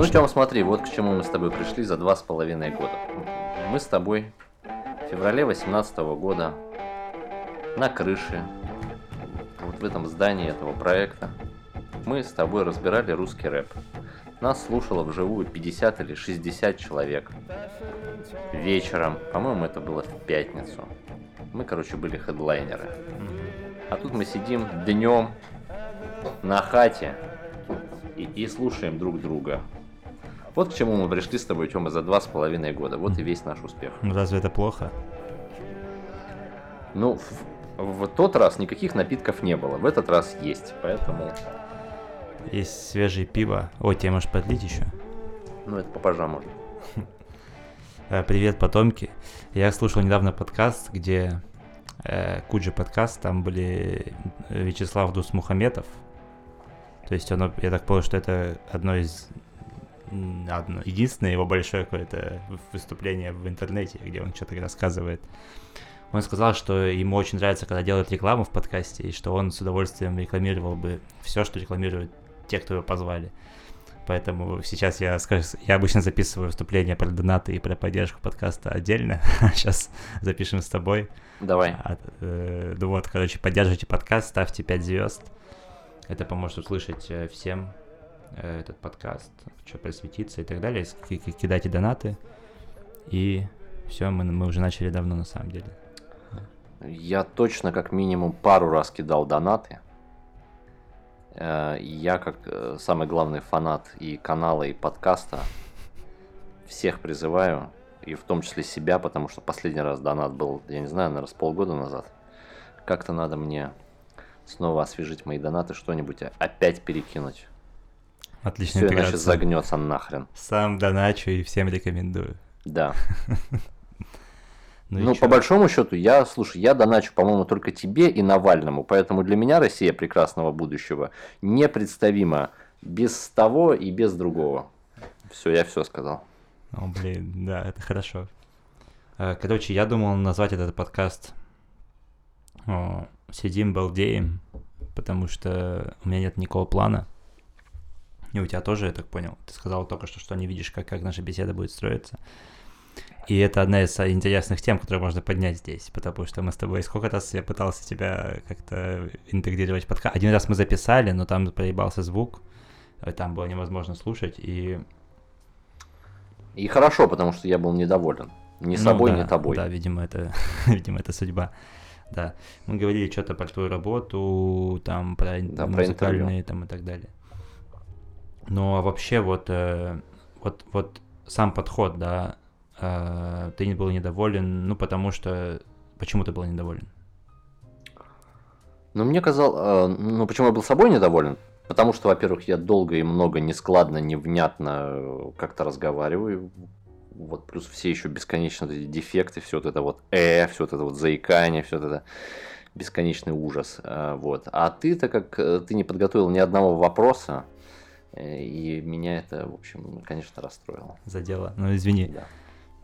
Ну, Тём, смотри, вот к чему мы с тобой пришли за два с половиной года. Мы с тобой в феврале 2018 года на крыше, вот в этом здании этого проекта, мы с тобой разбирали русский рэп. Нас слушало вживую 50 или 60 человек. Вечером, по-моему, это было в пятницу. Мы, короче, были хедлайнеры. А тут мы сидим днем на хате и, и слушаем друг друга. Вот к чему мы пришли с тобой, Тёма, за два с половиной года. Вот и весь наш успех. Ну разве это плохо? Ну, в, в тот раз никаких напитков не было. В этот раз есть, поэтому... Есть свежее пиво. О, тебе можешь подлить еще? Ну, это попозже можно. Э, привет, потомки. Я слушал недавно подкаст, где э, Куджи подкаст, там были Вячеслав Дусмухаметов. То есть он, я так понял, что это одно из одно, единственное его большое какое-то выступление в интернете, где он что-то рассказывает. Он сказал, что ему очень нравится, когда делают рекламу в подкасте, и что он с удовольствием рекламировал бы все, что рекламируют те, кто его позвали. Поэтому сейчас я скажу, я обычно записываю выступления про донаты и про поддержку подкаста отдельно. сейчас запишем с тобой. Давай. А, э, ну вот, короче, поддерживайте подкаст, ставьте 5 звезд. Это поможет услышать э, всем этот подкаст, что просветиться и так далее. Кидайте донаты. И все, мы, мы уже начали давно на самом деле. Я точно как минимум пару раз кидал донаты. Э, я как э, самый главный фанат и канала, и подкаста всех призываю, и в том числе себя, потому что последний раз донат был, я не знаю, наверное, с полгода назад. Как-то надо мне снова освежить мои донаты, что-нибудь опять перекинуть. Отлично. Все иначе загнется нахрен. Сам доначу и всем рекомендую. Да. Ну, ну по большому счету, я, слушай, я доначу, по-моему, только тебе и Навальному, поэтому для меня Россия прекрасного будущего непредставима без того и без другого. Все, я все сказал. О, блин, да, это хорошо. Э, короче, я думал назвать этот подкаст «Сидим, балдеем», потому что у меня нет никакого плана. И у тебя тоже, я так понял. Ты сказал только что, что не видишь, как, как наша беседа будет строиться. И это одна из интересных тем, которые можно поднять здесь, потому что мы с тобой сколько раз я пытался тебя как-то интегрировать в подкаст. Один раз мы записали, но там проебался звук, там было невозможно слушать, и... И хорошо, потому что я был недоволен. Ни ну, собой, да, ни тобой. Да, видимо, это, видимо, это судьба. Да, мы говорили что-то про твою работу, там, про да, музыкальные, про там, и так далее. Ну, а вообще, вот, э, вот, вот сам подход, да, э, ты был недоволен, ну, потому что... Почему ты был недоволен? Ну, мне казалось... Э, ну, почему я был собой недоволен? Потому что, во-первых, я долго и много нескладно, невнятно э, как-то разговариваю. Вот плюс все еще бесконечно эти дефекты, все вот это вот э, все вот это вот заикание, все вот это бесконечный ужас. Э, вот. А ты-то как ты не подготовил ни одного вопроса, и меня это, в общем, конечно, расстроило. Задело. Ну, извини. Да.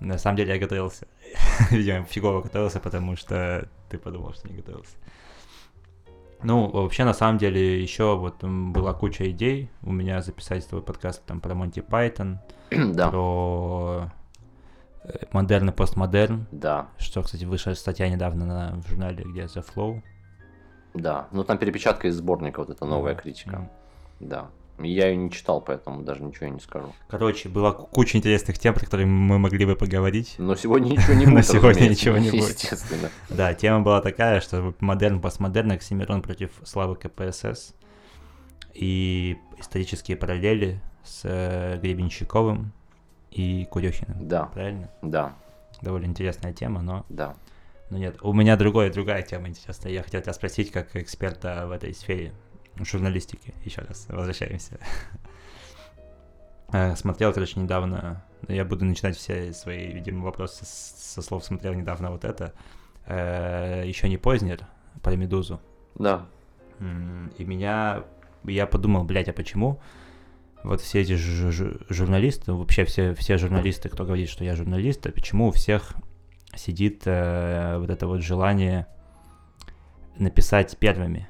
На самом деле я готовился. Видимо, фигово готовился, потому что ты подумал, что не готовился. Ну, вообще, на самом деле, еще вот была куча идей у меня записать твой подкаст там про Монти Пайтон, да. про э, модерн и постмодерн. Да. Что, кстати, вышла статья недавно на, в журнале, где The Flow. Да, ну там перепечатка из сборника, вот эта новая критика. Да. Я ее не читал, поэтому даже ничего не скажу. Короче, была куча интересных тем, про которые мы могли бы поговорить. Но сегодня ничего не будет. Но сегодня ничего не будет. Естественно. Да, тема была такая, что модерн, постмодерн, Оксимирон против славы КПСС. И исторические параллели с э, Гребенщиковым и Курехиным. Да. Правильно? Да. Довольно интересная тема, но... Да. Но нет, у меня другая, другая тема интересная. Я хотел тебя спросить, как эксперта в этой сфере журналистики, еще раз, возвращаемся. Э, смотрел, короче, недавно, я буду начинать все свои, видимо, вопросы со слов смотрел недавно вот это. Э, еще не Познер, про Медузу. Да. И меня, я подумал, блядь, а почему вот все эти журналисты, вообще все, все журналисты, кто говорит, что я журналист, а почему у всех сидит э, вот это вот желание написать первыми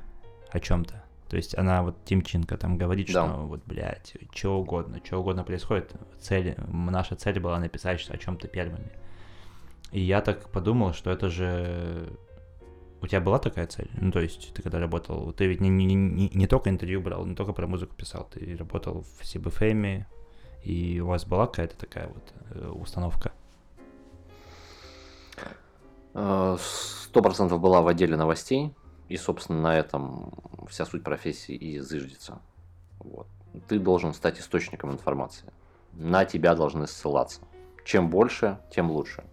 о чем-то? То есть она вот Тимченко там говорит, Да. что вот, блядь, что угодно, что угодно происходит. Цель, наша цель была написать что- о чем-то первыми. И я так подумал, что это же... У тебя была такая цель? Ну, то есть, ты когда работал, ты ведь не, не, не, не только интервью брал, не только про музыку писал, ты работал в CBFM, и у вас была какая-то такая вот э, установка? Э, Сто процентов была в отделе новостей, и, собственно, на этом вся суть профессии и зыждется. Вот. Ты должен стать источником информации. На тебя должны ссылаться. Чем больше, тем лучше.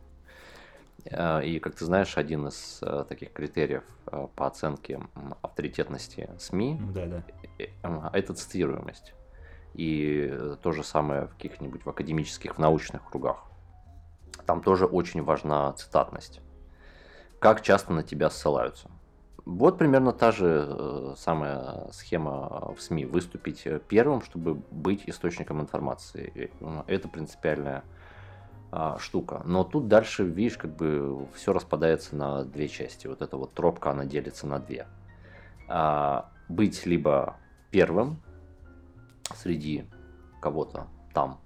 Э, И, как ты знаешь, один из э, таких критериев э, по оценке авторитетности СМИ Ну да, да. это цитируемость. И то же самое в каких-нибудь в академических, в научных кругах. Там тоже очень важна цитатность. Как часто на тебя ссылаются. Вот примерно та же э, самая схема в СМИ. Выступить э, первым, чтобы быть источником информации. Э, Это принципиальная а, штука. Но тут дальше, видишь, как бы все распадается на две части. Вот эта вот тропка, она делится на две. А, быть либо первым среди кого-то там,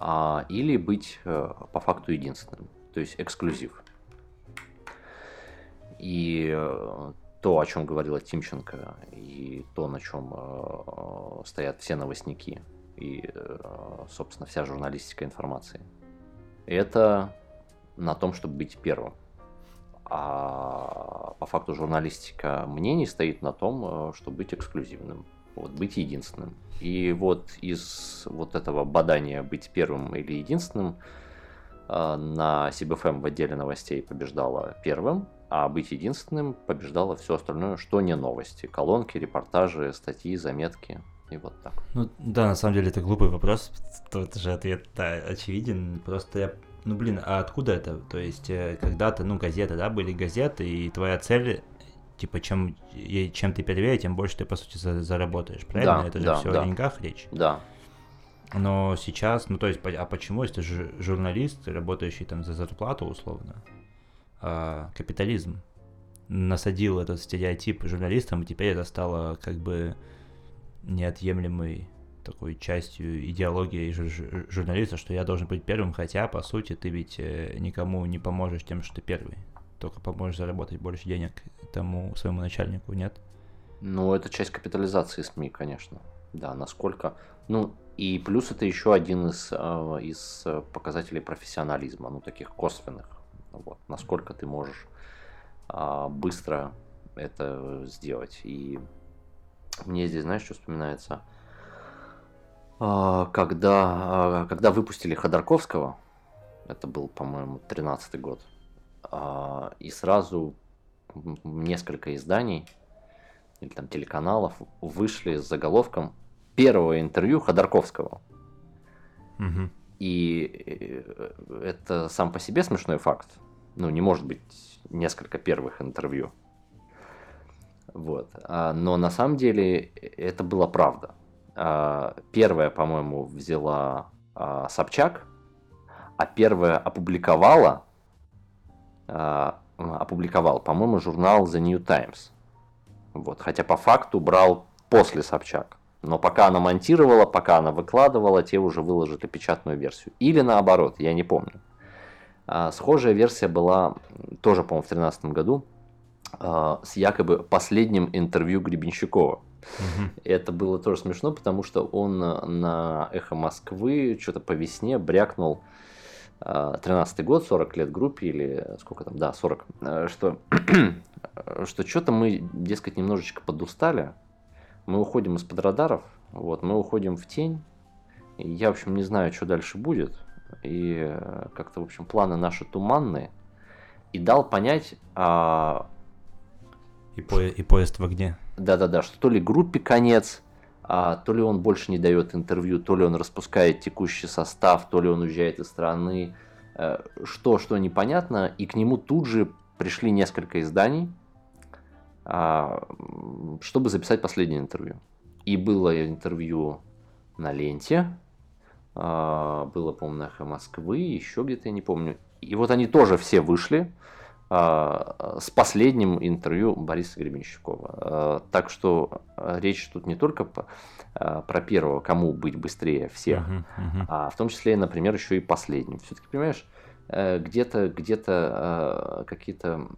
а, или быть по факту единственным, то есть эксклюзив. И э, то, о чем говорила Тимченко, и то, на чем э, стоят все новостники, и, э, собственно, вся журналистика информации, это на том, чтобы быть первым. А по факту журналистика мнений стоит на том, э, чтобы быть эксклюзивным, вот, быть единственным. И вот из вот этого бадания быть первым или единственным э, на CBFM в отделе новостей побеждала первым, а быть единственным побеждало все остальное, что не новости. Колонки, репортажи, статьи, заметки. И вот так. Ну да, на самом деле это глупый вопрос, тут же ответ очевиден. Просто я, ну блин, а откуда это? То есть э, когда-то, ну газеты, да, были газеты, и твоя цель, типа чем, чем ты первее, тем больше ты по сути за- заработаешь, правильно? Да, это же да, все да. о деньгах речь. Да. Но сейчас, ну то есть, а почему, если ты жу- журналист, работающий там за зарплату условно, а, капитализм насадил этот стереотип журналистам, и теперь это стало как бы неотъемлемой такой частью идеологии жу- жу- журналиста, что я должен быть первым, хотя, по сути, ты ведь э, никому не поможешь тем, что ты первый. Только поможешь заработать больше денег тому своему начальнику, нет? Ну, это часть капитализации СМИ, конечно. Да, насколько. Ну, и плюс это еще один из, э, из э, показателей профессионализма, ну, таких косвенных. Вот, насколько ты можешь а, быстро это сделать. И мне здесь, знаешь, что вспоминается? А, Когда, а, когда выпустили Ходорковского, это был, по-моему, 13-й год, и сразу несколько изданий или там телеканалов вышли с заголовком первого интервью Ходорковского. Мгм. И э, это сам по себе смешной факт. Ну, не может быть несколько первых интервью. Вот. А, Но на самом деле это была правда. А, Первая, по-моему, взяла а, Собчак, а первая опубликовала, опубликовал, по-моему, журнал The New Times. Вот. Хотя по факту брал после Собчак. Но пока она монтировала, пока она выкладывала, те уже выложили печатную версию. Или наоборот, я не помню. А, схожая версия была тоже, по-моему, в 2013 году а, с якобы последним интервью Гребенщикова. Это было тоже смешно, потому что он э, на «Эхо Москвы» что-то по весне брякнул 13 год, 40 лет группе или сколько там, да, 40, э, что что что-то мы, дескать, немножечко подустали, мы уходим из-под радаров, вот, мы уходим в тень, я, в общем, не знаю, что дальше будет, и э, как-то, в общем, планы наши туманные, и дал понять, а, И, по- и поезд в огне. да-да-да, что то ли группе конец, а, то ли он больше не дает интервью, то ли он распускает текущий состав, то ли он уезжает из страны, э, что, что непонятно, и к нему тут же пришли несколько изданий, чтобы записать последнее интервью. И было интервью на ленте, а, было, по-моему, на «Эхо Москвы», еще где-то, я не помню. И вот они тоже все вышли, а, с последним интервью Бориса Гребенщикова. А, Так что речь тут не только про первого, кому быть быстрее всех, Мгм, мгм. а в том числе, например, еще и последним. Все-таки, понимаешь, э, где-то где-то какие-то...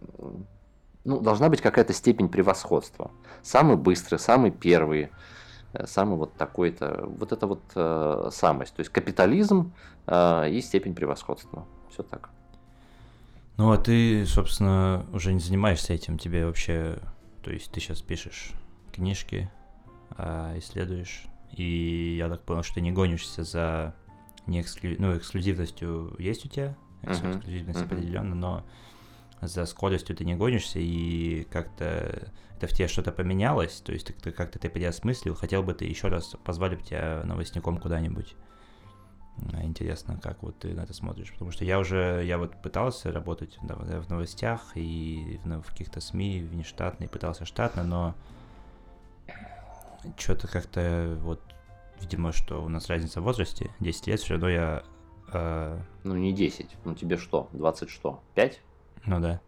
Ну, должна быть какая-то степень превосходства. Самый быстрый, самый первый, э, самый вот такой-то... Вот это вот э, самость. То есть капитализм э, и степень превосходства. Все так. Ну, а ты, собственно, уже не занимаешься этим, тебе вообще... То есть ты сейчас пишешь книжки, а, исследуешь, и я так понял, что ты не гонишься за не эксклю... ну, эксклюзивностью есть у тебя, эксклюзивность мгм. определенно, но за скоростью ты не гонишься, и как-то это в тебе что-то поменялось, то есть ты, как-то ты переосмыслил, хотел бы ты еще раз позвали бы тебя новостником куда-нибудь. Интересно, как вот ты на это смотришь, потому что я уже, я вот пытался работать да, в в новостях и в, в каких-то СМИ, внештатно, и пытался штатно, но что-то как-то вот, видимо, что у нас разница в возрасте, 10 лет, все равно я, э, Ну, не 10. Ну, тебе что? 20 что? 5? Ну да,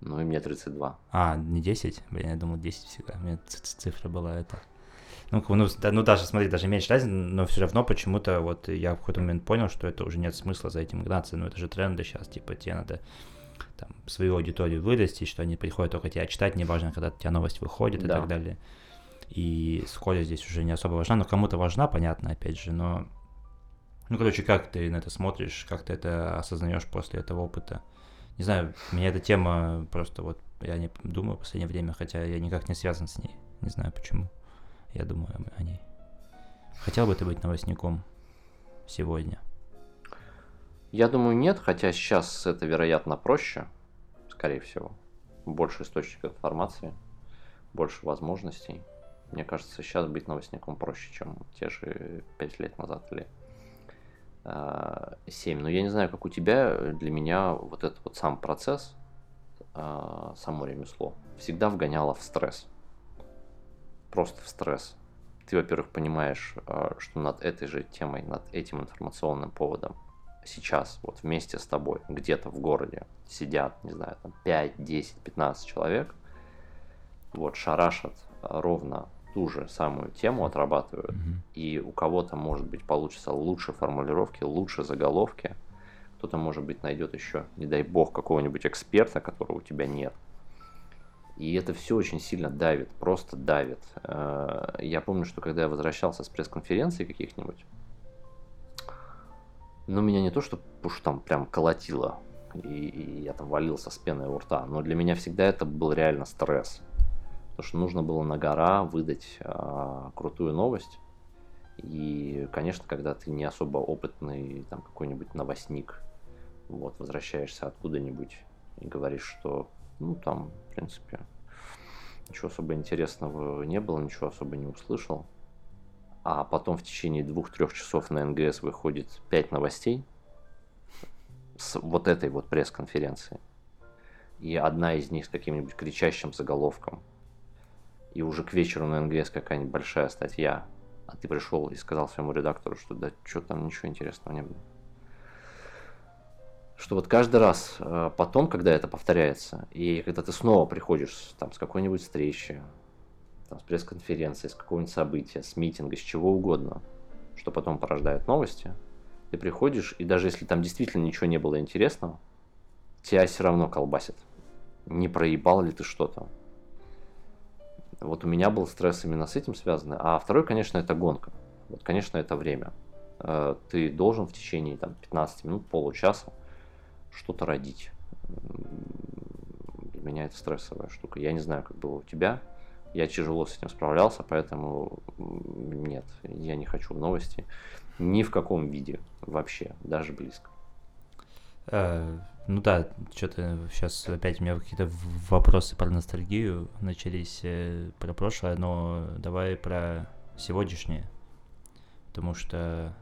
Ну, и мне 32. А, не 10? Блин, я думал 10 всегда. У меня цифра была это. Ну, ну, да, ну, даже, смотри, даже меньше разницы, но все равно почему-то вот я в какой-то момент понял, что это уже нет смысла за этим гнаться. Ну, это же тренды сейчас, типа, тебе надо там свою аудиторию вырастить, что они приходят только тебя читать, неважно, когда у тебя новость выходит и Да. так далее. И скорость здесь уже не особо важна, но кому-то важна, понятно, опять же, но... Ну, короче, как ты на это смотришь, как ты это осознаешь после этого опыта? Не знаю, меня эта тема просто вот, я не думаю в последнее время, хотя я никак не связан с ней. Не знаю почему. Я думаю о- ней. Хотел бы ты быть новостником сегодня? Я думаю, нет, хотя сейчас это, вероятно, проще, скорее всего. Больше источников информации, больше возможностей. Мне кажется, сейчас быть новостником проще, чем те же 5 лет назад или 7. Но я не знаю, как у тебя, для меня вот этот вот сам процесс, а, само ремесло, всегда вгоняло в стресс. Просто в стресс. Ты, во-первых, понимаешь, а, что над этой же темой, над этим информационным поводом сейчас вот вместе с тобой где-то в городе сидят, не знаю, там 5, 10, 15 человек, вот шарашат а, ровно ту же самую тему, отрабатывают, Мгм. и у кого-то, может быть, получится лучше формулировки, лучше заголовки, кто-то, может быть, найдет еще, не дай бог, какого-нибудь эксперта, которого у тебя нет. И это все очень сильно давит, просто давит. Э, Я помню, что когда я возвращался с пресс-конференций каких-нибудь, ну, меня не то, что уж там прям колотило, и, и я там валился с пеной у рта, но для меня всегда это был реально стресс. Потому что нужно было на гора выдать а, крутую новость. И, конечно, когда ты не особо опытный, там какой-нибудь новостник, вот, возвращаешься откуда-нибудь и говоришь, что, ну, там, в принципе, ничего особо интересного не было, ничего особо не услышал. А потом в течение двух-трех часов на НГС выходит пять новостей с вот этой вот пресс-конференции. И одна из них с каким-нибудь кричащим заголовком. И уже к вечеру на НГС какая-нибудь большая статья. А ты пришел и сказал своему редактору, что да что там ничего интересного не было. Что вот каждый раз э, потом, когда это повторяется, и когда ты снова приходишь там, с какой-нибудь встречи, там, с пресс-конференции, с какого-нибудь события, с митинга, с чего угодно, что потом порождает новости, ты приходишь, и даже если там действительно ничего не было интересного, тебя все равно колбасит. Не проебал ли ты что-то. Вот у меня был стресс именно с этим связанный. А второй, конечно, это гонка. Вот, конечно, это время. Э, Ты должен в течение там, 15 минут, получаса что-то родить. Для меня это стрессовая штука. Я не знаю, как было у тебя. Я тяжело с этим справлялся, поэтому нет, я не хочу в новости. Ни в каком виде вообще, даже близко. Ну да, что-то сейчас опять у меня какие-то вопросы про ностальгию начались э, про прошлое, но давай про сегодняшнее. Потому что,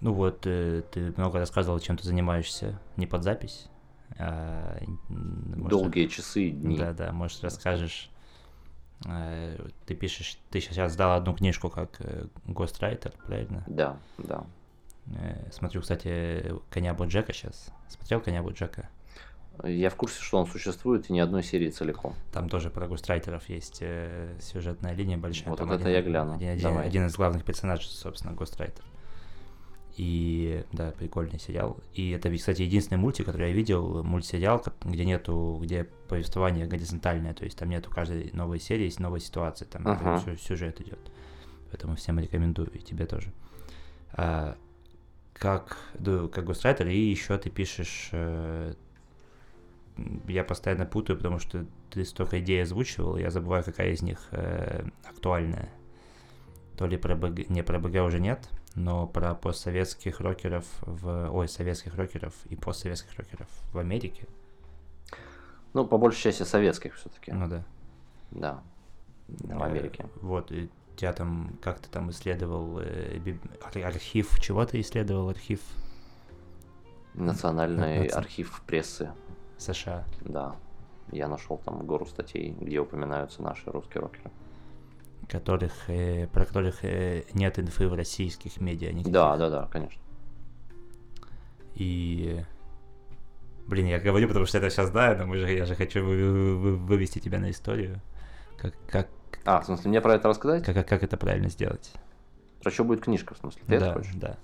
ну вот, э, ты много рассказывал, чем ты занимаешься не под запись. а, может, Долгие часы и дни. Да, да, может, расскажешь. э, Ты пишешь, ты сейчас сдал одну книжку как э, гострайтер, правильно? Да, да. Э, Смотрю, кстати, коня Боджека сейчас. Смотрел коня Боджека? Я в курсе, что он существует, и ни одной серии целиком. Там тоже про гострайтеров есть э, сюжетная линия большая. Вот Там это один- я гляну. Один, один- один из главных персонажей, собственно, гострайтер. И да, прикольный сериал. И это, кстати, единственный мультик, который я видел, мультсериал, где нету, где повествование горизонтальное, то есть там нету каждой новой серии, есть новая ситуация, там сю- сюжет идет. Поэтому всем рекомендую, и тебе тоже. А, как, да, как гострайтер, и еще ты пишешь э, я постоянно путаю, потому что ты столько идей озвучивал, я забываю, какая из них э, актуальная. То ли про БГ, не про БГ уже нет, но про постсоветских рокеров в... Ой, советских рокеров и постсоветских рокеров в Америке. Ну, по большей части советских все-таки. Ну да. Да. В Э, Америке. Вот, и тебя там, как ты там исследовал э, биб- архив, чего ты исследовал архив Национальный наци- архив прессы. США? Да. Я нашел там гору статей, где упоминаются наши русские рокеры. которых, э, про которых э, нет инфы в российских медиа. никаких. Да, да, да, конечно. И... Блин, я говорю, потому что это сейчас знаю, но мы же, я же хочу вы- вы- вывести тебя на историю. Как, как, А, в смысле, мне про это рассказать? как, как это правильно сделать? Про что будет книжка, в смысле? Ты это да, хочешь? да.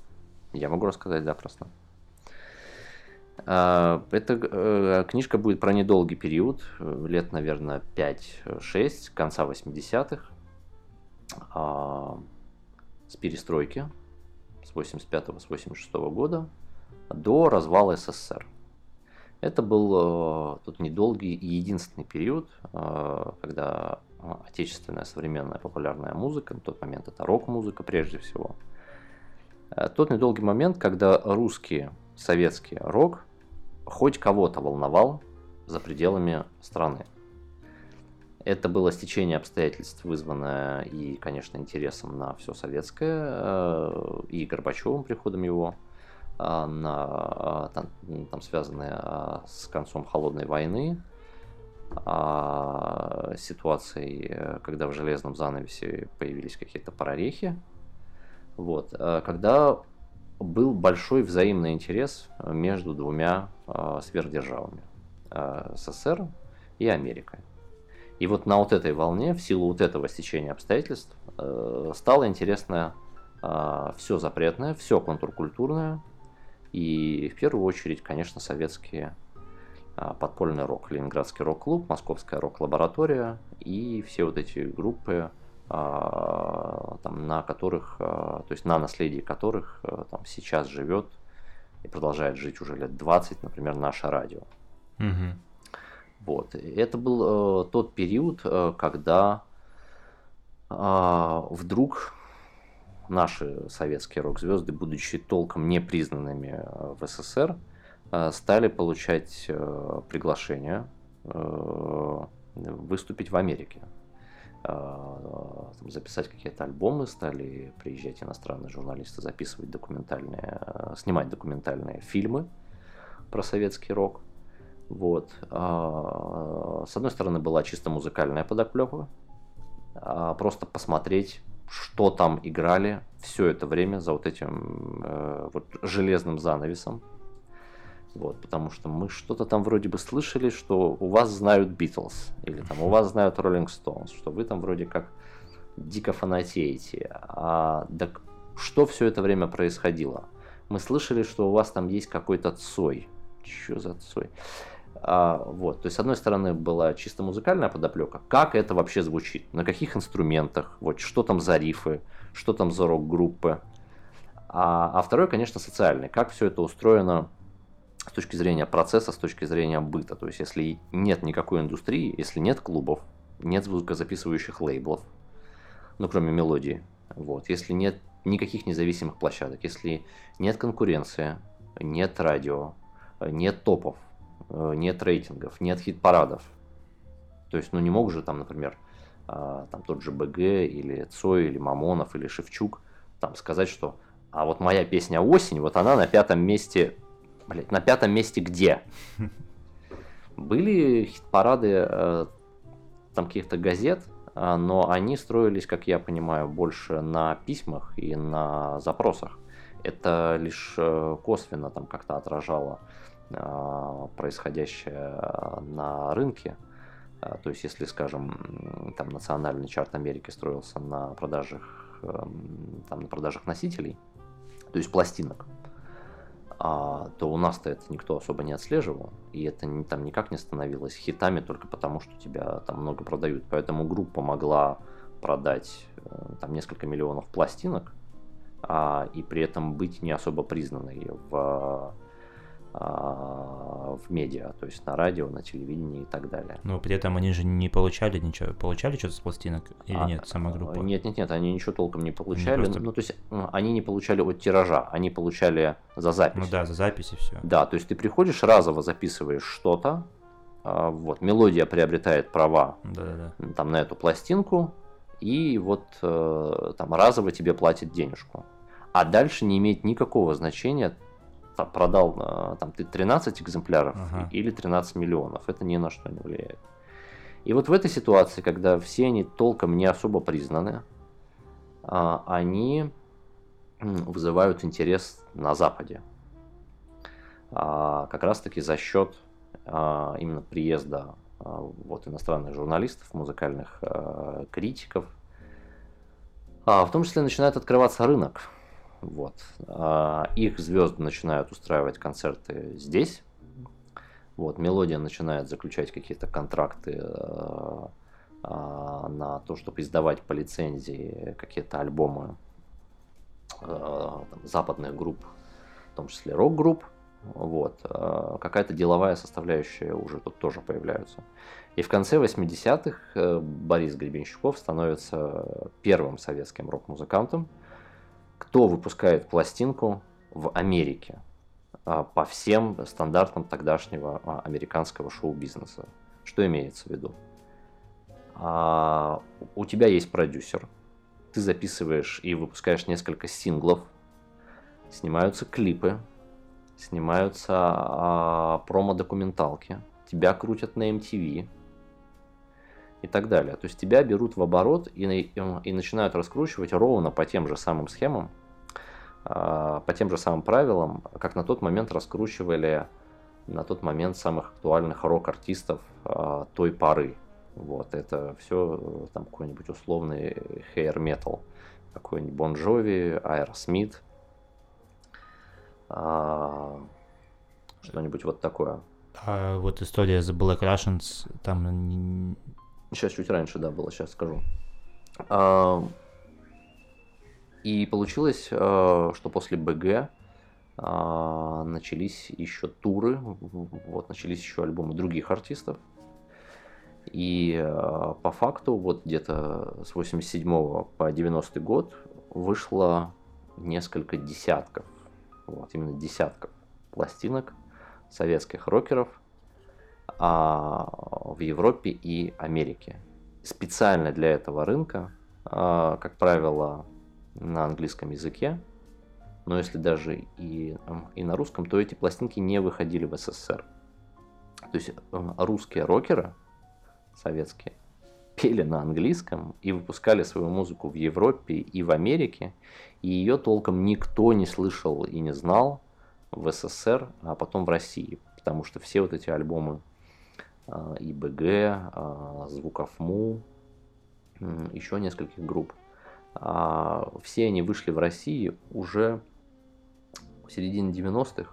Я могу рассказать, да, просто. А, Эта э, книжка будет про недолгий период, э, лет, наверное, 5-6, конца 80-х, а, с перестройки, с 85-го, с 86 года, до развала СССР. Это был э, тот недолгий и единственный период, когда отечественная современная популярная музыка, на тот момент это рок-музыка прежде всего, Э, тот недолгий момент, когда русский советский рок хоть кого-то волновал за пределами страны. Это было стечение обстоятельств, вызванное и, конечно, интересом на все советское, э, и Горбачевым приходом его, а, на, там, там связанное а, с концом холодной войны, а, ситуацией, э, когда в железном занавесе появились какие-то прорехи, вот, э, когда был большой взаимный интерес между двумя э, сверхдержавами э, СССР и Америкой. И вот на вот этой волне, в силу вот этого стечения обстоятельств, стало интересно все запретное, все контркультурное, и в первую очередь, конечно, советские а, подпольный рок, Ленинградский рок-клуб, Московская рок-лаборатория и все вот эти группы, а, там, на которых, а, то есть на наследии которых а, там сейчас живет и продолжает жить уже лет 20, например, наше радио. Мгм. Вот. Это был э, тот период, э, когда а, вдруг наши советские рок-звезды, будучи толком не признанными э, в СССР, э, стали получать э, приглашение э, выступить в Америке. Э, записать какие-то альбомы, стали приезжать иностранные журналисты, записывать документальные, э, снимать документальные фильмы про советский рок. Вот. А, С одной стороны, была чисто музыкальная подоплека, а, просто посмотреть, что там играли все это время за вот этим э, вот железным занавесом. Вот, потому что мы что-то там вроде бы слышали, что у вас знают Битлз, или там у вас знают Роллинг Стоунс, что вы там вроде как дико фанатеете. А так что все это время происходило? Мы слышали, что у вас там есть какой-то Цой. Что за Цой? А, вот, то есть, с одной стороны, была чисто музыкальная подоплека, как это вообще звучит, на каких инструментах, вот, что там за рифы, что там за рок-группы. А, а второй, конечно, социальный, как все это устроено с точки зрения процесса, с точки зрения быта. То есть, если нет никакой индустрии, если нет клубов, нет звукозаписывающих лейблов, ну, кроме мелодии, вот, если нет никаких независимых площадок, если нет конкуренции, нет радио, нет топов, э, нет рейтингов, нет хит-парадов. То есть, ну не мог же там, например, а, там тот же БГ или Цой, или Мамонов, или Шевчук там сказать, что а вот моя песня «Осень», вот она на пятом месте, блядь, на пятом месте где? Были хит-парады э, там каких-то газет, а, но они строились, как я понимаю, больше на письмах и на запросах. Это лишь э, косвенно там как-то отражало а, происходящее на рынке. А, то есть, если, скажем, там национальный чарт Америки строился на продажах, эм, там, на продажах носителей, то есть пластинок, а, то у нас-то это никто особо не отслеживал, и это не, там никак не становилось хитами только потому, что тебя там много продают. Поэтому группа могла продать э, там несколько миллионов пластинок, а, и при этом быть не особо признанной в в медиа, то есть на радио, на телевидении и так далее. Но при этом они же не получали ничего, получали что-то с пластинок или а, нет, сама группа? Нет, нет, нет, они ничего толком не получали. Просто... Ну, то есть они не получали от тиража, они получали за запись. Ну да, за запись и все. Да, то есть ты приходишь, разово записываешь что-то, а, вот, мелодия приобретает права да, да, да. там на эту пластинку, и вот э, там разово тебе платят денежку. А дальше не имеет никакого значения там, продал э, там, ты 13 экземпляров ага. или 13 миллионов. Это ни на что не влияет. И вот в этой ситуации, когда все они толком не особо признаны, а, они вызывают интерес на Западе. А, как раз таки за счет а, именно приезда вот, иностранных журналистов, музыкальных критиков. В том числе начинает открываться рынок вот. А их звезды начинают устраивать концерты здесь. Вот, мелодия начинает заключать какие-то контракты э, э, на то, чтобы издавать по лицензии какие-то альбомы э, там, западных групп, в том числе рок-групп. Вот. Какая-то деловая составляющая уже тут тоже появляется. И в конце 80-х Борис Гребенщиков становится первым советским рок-музыкантом, кто выпускает пластинку в Америке а, по всем стандартам тогдашнего а, американского шоу-бизнеса. Что имеется в виду? А, у тебя есть продюсер, ты записываешь и выпускаешь несколько синглов, снимаются клипы, снимаются промо-документалки, тебя крутят на MTV, и так далее. То есть тебя берут в оборот и, и начинают раскручивать ровно по тем же самым схемам, а, по тем же самым правилам, как на тот момент раскручивали на тот момент самых актуальных рок-артистов а, той поры. Вот, это все там какой-нибудь условный hair metal, какой-нибудь Bon Jovi, Aerosmith, а, что-нибудь вот такое. А вот история The Black Russians, там Сейчас чуть раньше, да, было, сейчас скажу. А, и получилось, а, что после БГ а, начались еще туры, вот начались еще альбомы других артистов. И по факту вот где-то с 87 по 90 год вышло несколько десятков, вот именно десятков пластинок советских рокеров – в Европе и Америке. Специально для этого рынка, а, как правило, на английском языке, но если даже и, и на русском, то эти пластинки не выходили в СССР. То есть русские рокеры, советские, пели на английском и выпускали свою музыку в Европе и в Америке, и ее толком никто не слышал и не знал в СССР, а потом в России, потому что все вот эти альбомы а, ИБГ, а, Звуков.му, еще нескольких групп. А, все они вышли в России уже в середине 90-х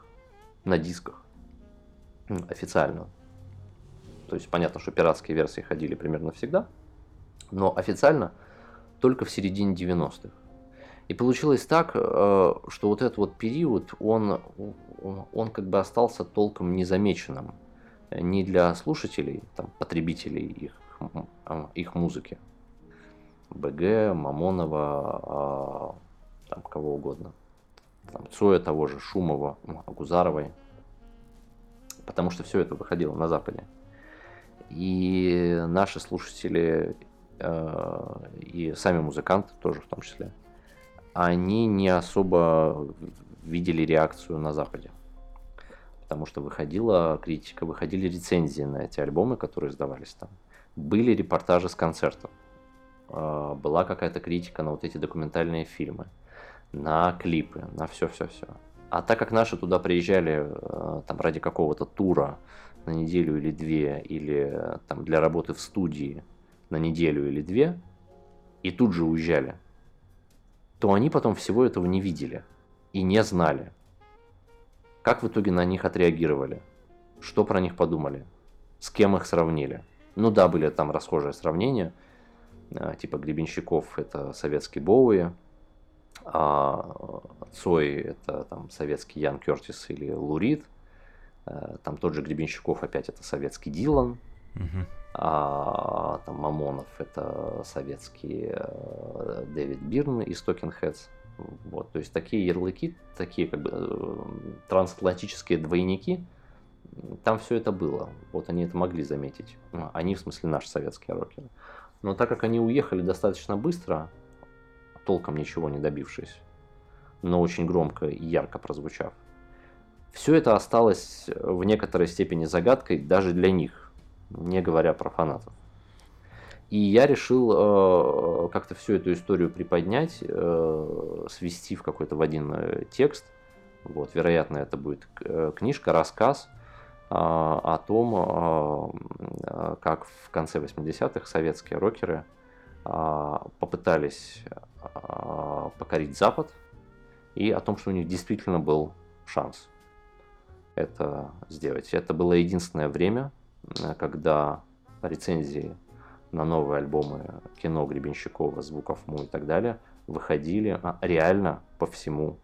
на дисках официально. То есть понятно, что пиратские версии ходили примерно всегда, но официально только в середине 90-х. И получилось так, э, что вот этот вот период, он, он как бы остался толком незамеченным не для слушателей, там, потребителей их, а, их музыки. БГ, Мамонова, а, там, кого угодно. Там, Цоя того же, Шумова, Агузаровой. Потому что все это выходило на Западе. И наши слушатели э, и сами музыканты тоже в том числе, они не особо видели реакцию на Западе потому что выходила критика, выходили рецензии на эти альбомы, которые издавались там. Были репортажи с концертов, а, была какая-то критика на вот эти документальные фильмы, на клипы, на все-все-все. А так как наши туда приезжали э, там ради какого-то тура на неделю или две, или там для работы в студии на неделю или две, и тут же уезжали, то они потом всего этого не видели и не знали. Как в итоге на них отреагировали? Что про них подумали? С кем их сравнили? Ну да, были там расхожие сравнения, э, типа Гребенщиков это советский Боуи, а Цой это там советский Ян Кертис или Лурид, э, там тот же Гребенщиков опять это советский Дилан, Мгм. а там Мамонов это советский э, Дэвид Бирн из Talking Heads. Вот, то есть такие ярлыки, такие как бы э, трансатлантические двойники, там все это было. Вот они это могли заметить. Ну, Они, в смысле, наши советские рокеры. Но так как они уехали достаточно быстро, толком ничего не добившись, но очень громко и ярко прозвучав, все это осталось в некоторой степени загадкой даже для них, не говоря про фанатов. И я решил э, как-то всю эту историю приподнять, э, свести в какой-то в один э, текст. Вот, вероятно, это будет э, книжка, рассказ э, о том, э, как в конце 80-х советские рокеры э, попытались э, покорить Запад, и о том, что у них действительно был шанс это сделать. Это было единственное время, э, когда рецензии на новые альбомы кино Гребенщикова, Звуков Му и так далее выходили а, реально по всему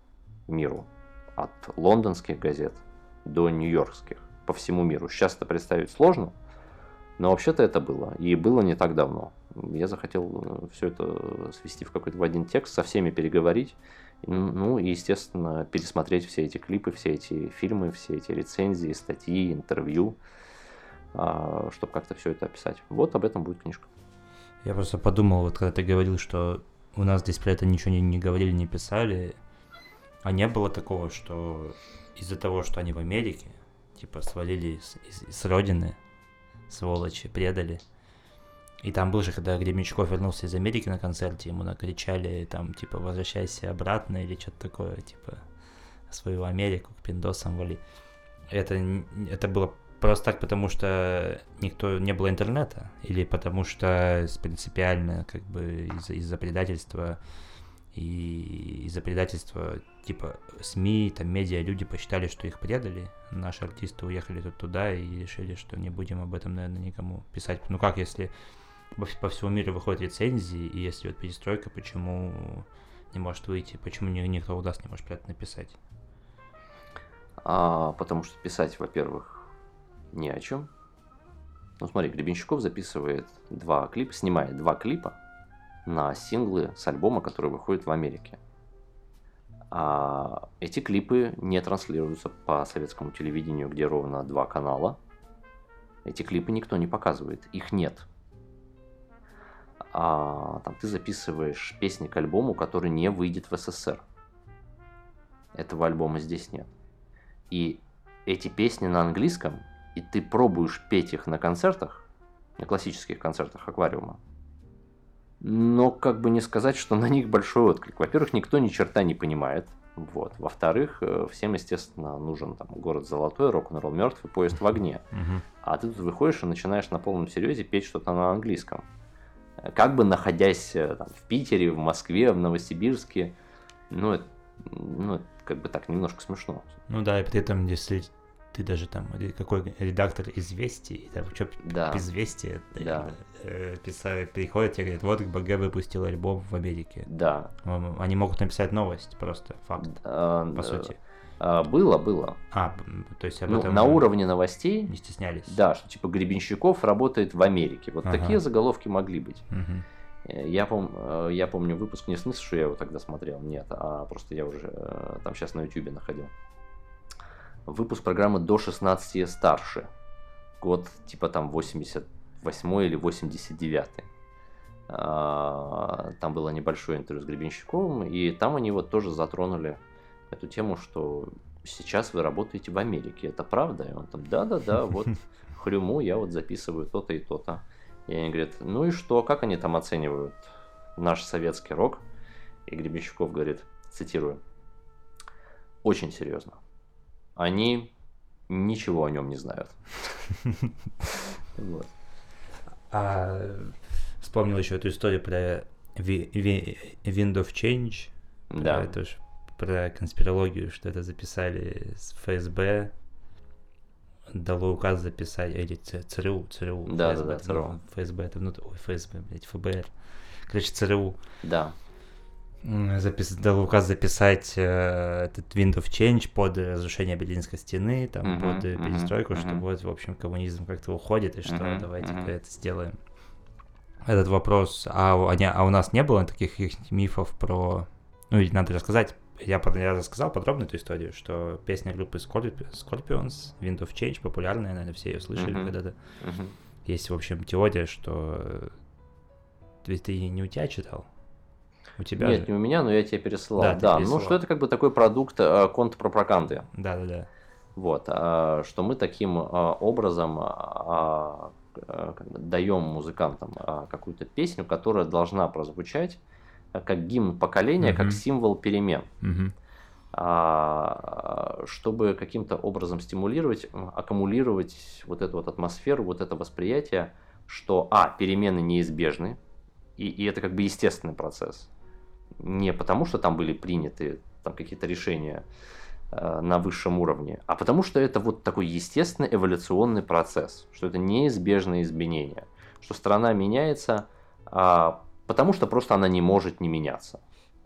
миру. От лондонских газет до нью-йоркских. По всему миру. Сейчас это представить сложно, но вообще-то это было. И было не так давно. Я захотел все это свести в какой-то в один текст, со всеми переговорить. Ну и, естественно, пересмотреть все эти клипы, все эти фильмы, все эти рецензии, статьи, интервью чтобы как-то все это описать. Вот об этом будет книжка. Я просто подумал, вот когда ты говорил, что у нас здесь про это ничего не, не говорили, не писали, а не было такого, что из-за того, что они в Америке, типа свалили с, из, с родины, сволочи, предали. И там был же, когда Гребенщиков вернулся из Америки на концерте, ему накричали там, типа, возвращайся обратно или что-то такое, типа, свою Америку к пиндосам вали. Это, это было Просто так, потому что никто не было интернета, или потому что принципиально, как бы из-за из предательства и из-за предательства, типа, СМИ, там, медиа, люди посчитали, что их предали, наши артисты уехали тут туда и решили, что не будем об этом, наверное, никому писать. Ну как, если по всему миру выходят рецензии, и если вот перестройка, почему не может выйти, почему никто у нас не может про это написать? А, потому что писать, во-первых, ни о чем. Ну смотри, Гребенщиков записывает два клипа, снимает два клипа на синглы с альбома, который выходит в Америке. А эти клипы не транслируются по советскому телевидению, где ровно два канала. Эти клипы никто не показывает, их нет. А там ты записываешь песни к альбому, который не выйдет в СССР. Этого альбома здесь нет. И эти песни на английском и ты пробуешь петь их на концертах, на классических концертах аквариума, но как бы не сказать, что на них большой отклик. Во-первых, никто ни черта не понимает. Вот. Во-вторых, э, всем, естественно, нужен там город золотой, рок-н-ролл мертвый, поезд в огне. Угу. А ты тут выходишь и начинаешь на полном серьезе петь что-то на английском. Как бы находясь э, там, в Питере, в Москве, в Новосибирске, ну, это, ну, как бы так немножко смешно. Ну да, и при этом, если ты даже там, какой редактор известий, там, что, да. известия, да. э, писали, приходят и говорят, вот БГ выпустил альбом в Америке. Да. Они могут написать новость, просто факт, а, по сути. А, было, было. А, то есть об ну, этом на уровне новостей не стеснялись. Да, что типа Гребенщиков работает в Америке. Вот Ага. такие заголовки могли быть. Э, Я, пом- э, я помню выпуск не в смысле, что я его тогда смотрел, нет, а просто я уже э, там сейчас на ютубе находил. Выпуск программы до 16 и старше. Год типа там 88 или 89. А, Там было небольшое интервью с Гребенщиковым, и там они вот тоже затронули эту тему, что сейчас вы работаете в Америке, это правда? И он там, да-да-да, вот хрюму я вот записываю то-то и то-то. И они говорят, ну и что, как они там оценивают наш советский рок? И Гребенщиков говорит, цитирую, очень серьезно. Они ничего о нем не знают. Вот. А вспомнил еще эту историю про Wind of Change. Да. Это ж про конспирологию, что это записали с ФСБ, дало указ записать, или ЦРУ, ЦРУ, да, ФСБ, да, да, ЦРУ. ФСБ, это внутри, ой, ФСБ, блядь, ФБР. Короче, ЦРУ. Да. Запис... Дал указ записать э, этот Wind of Change под разрушение Берлинской стены, там, uh-huh, под uh-huh, перестройку, uh-huh. что вот, в общем, коммунизм как-то уходит, и что uh-huh, давайте-ка uh-huh. это сделаем. Этот вопрос, а, а, а у нас не было таких мифов про... Ну, ведь надо рассказать, я, я рассказал подробно эту историю, что песня группы Scorpions, Wind of Change, популярная, наверное, все ее слышали uh-huh. когда-то. Uh-huh. Есть, в общем, теория, что... Ведь ты не у тебя читал? У тебя Нет, же? не у меня, но я тебе пересылал. Да, да ну что это как бы такой продукт э, контрпропаганды. Да, да, да. Вот, э, что мы таким э, образом э, э, как бы даем музыкантам какую-то песню, которая должна прозвучать э, как гимн поколения, mm-hmm. как символ перемен. Mm-hmm чтобы каким-то образом стимулировать, аккумулировать вот эту вот атмосферу, вот это восприятие, что, а, перемены неизбежны, и, и это как бы естественный процесс не потому, что там были приняты там какие-то решения э, на высшем уровне, а потому что это вот такой естественный эволюционный процесс, что это неизбежное изменение, что страна меняется, а, потому что просто она не может не меняться.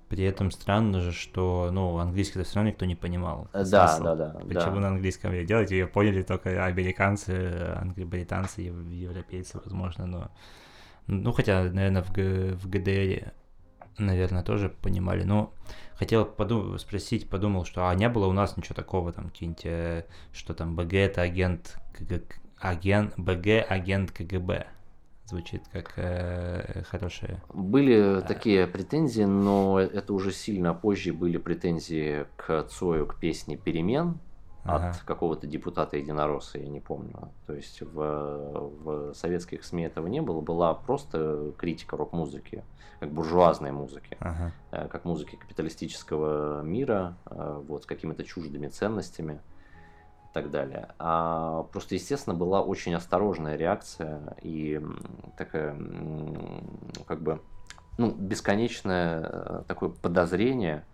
При этом странно же, что, ну, английский все равно никто не понимал. Да, смысл. да, да. Почему да. на английском ее делать? Ее поняли только американцы, англо-британцы, европейцы, возможно, но... Ну, хотя, наверное, в, Г... в ГДР наверное, тоже понимали. Но хотел подум- спросить, подумал, что а не было у нас ничего такого, там, какие-нибудь, э, что там, БГ это агент, КГ, агент, БГ агент КГБ. Звучит как э, хорошее. Были такие претензии, но это уже сильно позже были претензии к Цою, к песне «Перемен», ага. от какого-то депутата единоросса, я не помню. То есть в, в советских СМИ этого не было, была просто критика рок-музыки, как буржуазной музыки, ага. Э, как музыки капиталистического мира, э, вот, с какими-то чуждыми ценностями и так далее. А просто, естественно, была очень осторожная реакция и такая, как бы, ну, бесконечное э, такое подозрение –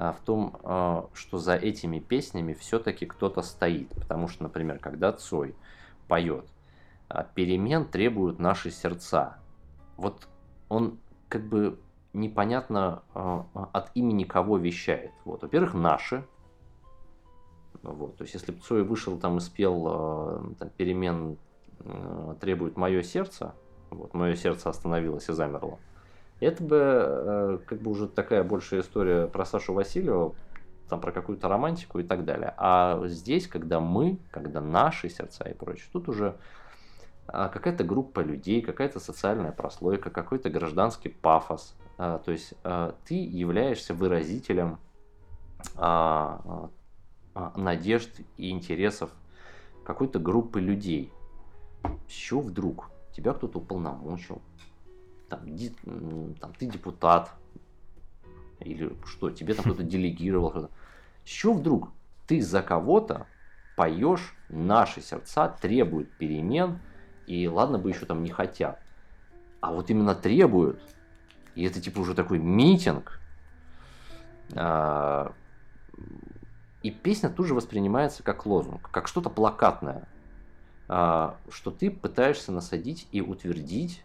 в том, а, что за этими песнями все-таки кто-то стоит. Потому что, например, когда Цой поет а, «Перемен требуют наши сердца», вот он как бы непонятно от имени кого вещает. Вот, во-первых, наши. Вот, то есть, если бы Цой вышел там и спел там, «Перемен требует мое сердце», вот, мое сердце остановилось и замерло, это бы э, как бы уже такая большая история про Сашу Васильева, там про какую-то романтику и так далее. А здесь, когда мы, когда наши сердца и прочее, тут уже а, какая-то группа людей, какая-то социальная прослойка, какой-то гражданский пафос. А, то есть а, ты являешься выразителем надежд и интересов какой-то группы людей. С вдруг тебя кто-то уполномочил, там, ди, там, ты депутат, или что, тебе там кто-то делегировал. Что-то. С чего вдруг ты за кого-то поешь, наши сердца требуют перемен, и ладно бы еще там не хотят, а вот именно требуют, и это типа уже такой митинг, а, и песня тут же воспринимается как лозунг, как что-то плакатное, а, что ты пытаешься насадить и утвердить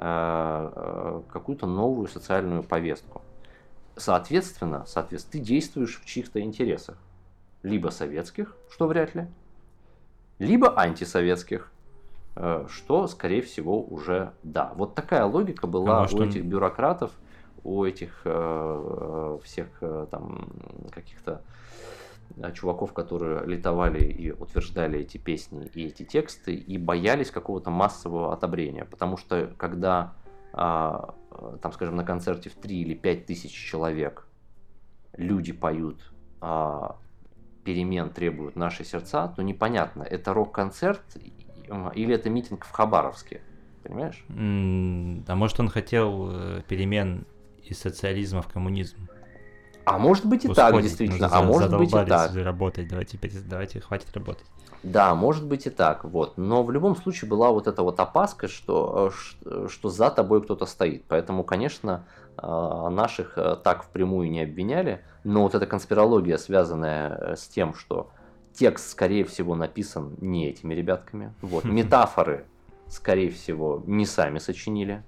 какую-то новую социальную повестку. Соответственно, соответственно, ты действуешь в чьих-то интересах. Либо советских, что вряд ли, либо антисоветских, э, что, скорее всего, уже да. Вот такая логика была а у этих бюрократов, у этих всех там каких-то Э, чуваков, которые литовали и утверждали эти песни и эти тексты, и боялись какого-то массового отобрения. Потому что когда, а, там, скажем, на концерте в 3 или 5 тысяч человек люди поют а, перемен требуют наши сердца, то непонятно, это рок-концерт или это митинг в Хабаровске. Понимаешь? А может он хотел э, перемен из социализма в коммунизм? А может быть и так, действительно. Ну, А может быть и так. работать, давайте, давайте, хватит работать. Да, может быть и так, вот. Но в любом случае была вот эта вот опаска, что, э, что за тобой кто-то стоит. Поэтому, конечно, э, наших э, так впрямую не обвиняли, но вот эта конспирология, связанная с тем, что текст, скорее всего, написан не этими ребятками, вот, метафоры, скорее всего, не сами сочинили.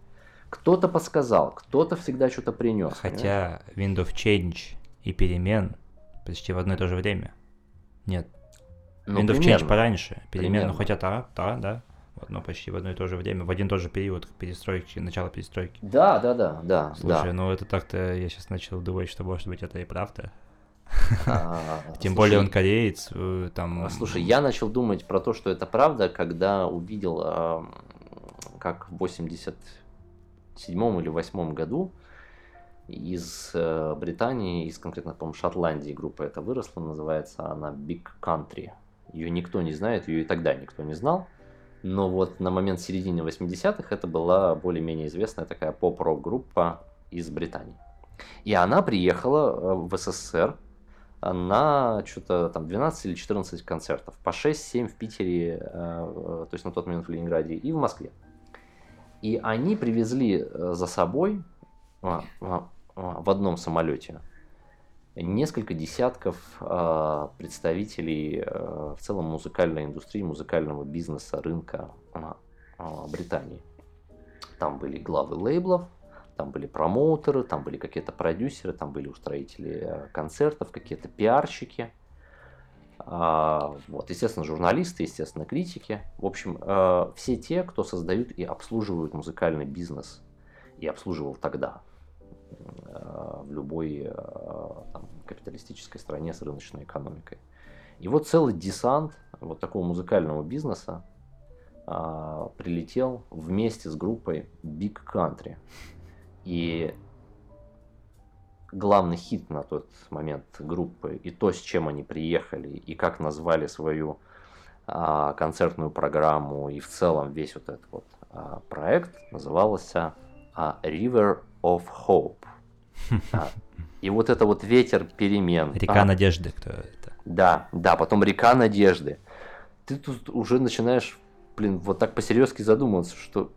Кто-то подсказал, кто-то всегда что-то принес. Хотя Windows Change и перемен почти в одно и то же время. Нет, Ну, Windows Change примерно. пораньше. Перемен, ну Примерно. хотя да, да, да. Одно почти в одно и то же время, в один и тот же период перестройки, начала перестройки. Да, да, да, да. Слушай, да. ну это так-то я сейчас начал думать, что может быть это и правда. А, Тем более он кореец, э, там... А, Слушай, я начал думать про то, что это правда, когда увидел, а, как в 87 или 8 году из э, Британии, из конкретно, по-моему, Шотландии группа эта выросла, называется она Big Country. Ее никто не знает, ее и тогда никто не знал. Но вот на момент середины 80-х это была более-менее известная такая поп-рок группа из Британии. И она приехала э, в СССР на что-то там 12 или 14 концертов, по 6-7 в Питере, э, то есть на тот момент в Ленинграде, и в Москве. И они привезли э, за собой а, а, а, в одном самолете несколько десятков э, представителей э, в целом музыкальной индустрии, музыкального бизнеса, рынка а, а, Британии. Там были главы лейблов, там были промоутеры, там были какие-то продюсеры, там были устроители э, концертов, какие-то пиарщики. А, Вот, естественно, журналисты, естественно, критики. В общем, э, все те, кто создают и обслуживают музыкальный бизнес, и обслуживал тогда э, в любой э, там, капиталистической стране с рыночной экономикой. И вот целый десант вот такого музыкального бизнеса а, прилетел вместе с группой Big Country. И главный хит на тот момент группы, и то, с чем они приехали, и как назвали свою а, концертную программу, и в целом весь вот этот вот а, проект назывался а, River of Hope. А, И вот это вот ветер перемен. Река а, Надежды, кто это? да, да, потом река надежды. Ты тут уже начинаешь, блин, вот так по-серьезки задумываться, что,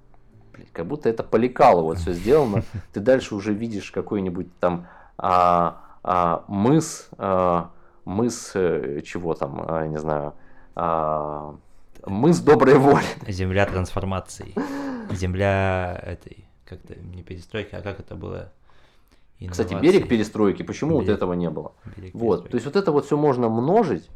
блин, как будто это по лекалу вот все сделано. Ты дальше уже видишь какой-нибудь там а, а, мыс, а, мыс э, чего там, а, не знаю, а, мыс доброй воли. Земля трансформации. Земля этой, как-то не перестройки, а как это было? Кстати, Инновации. берег перестройки, почему вот Берег. этого не было? Берег Вот, то есть вот это вот все можно множить.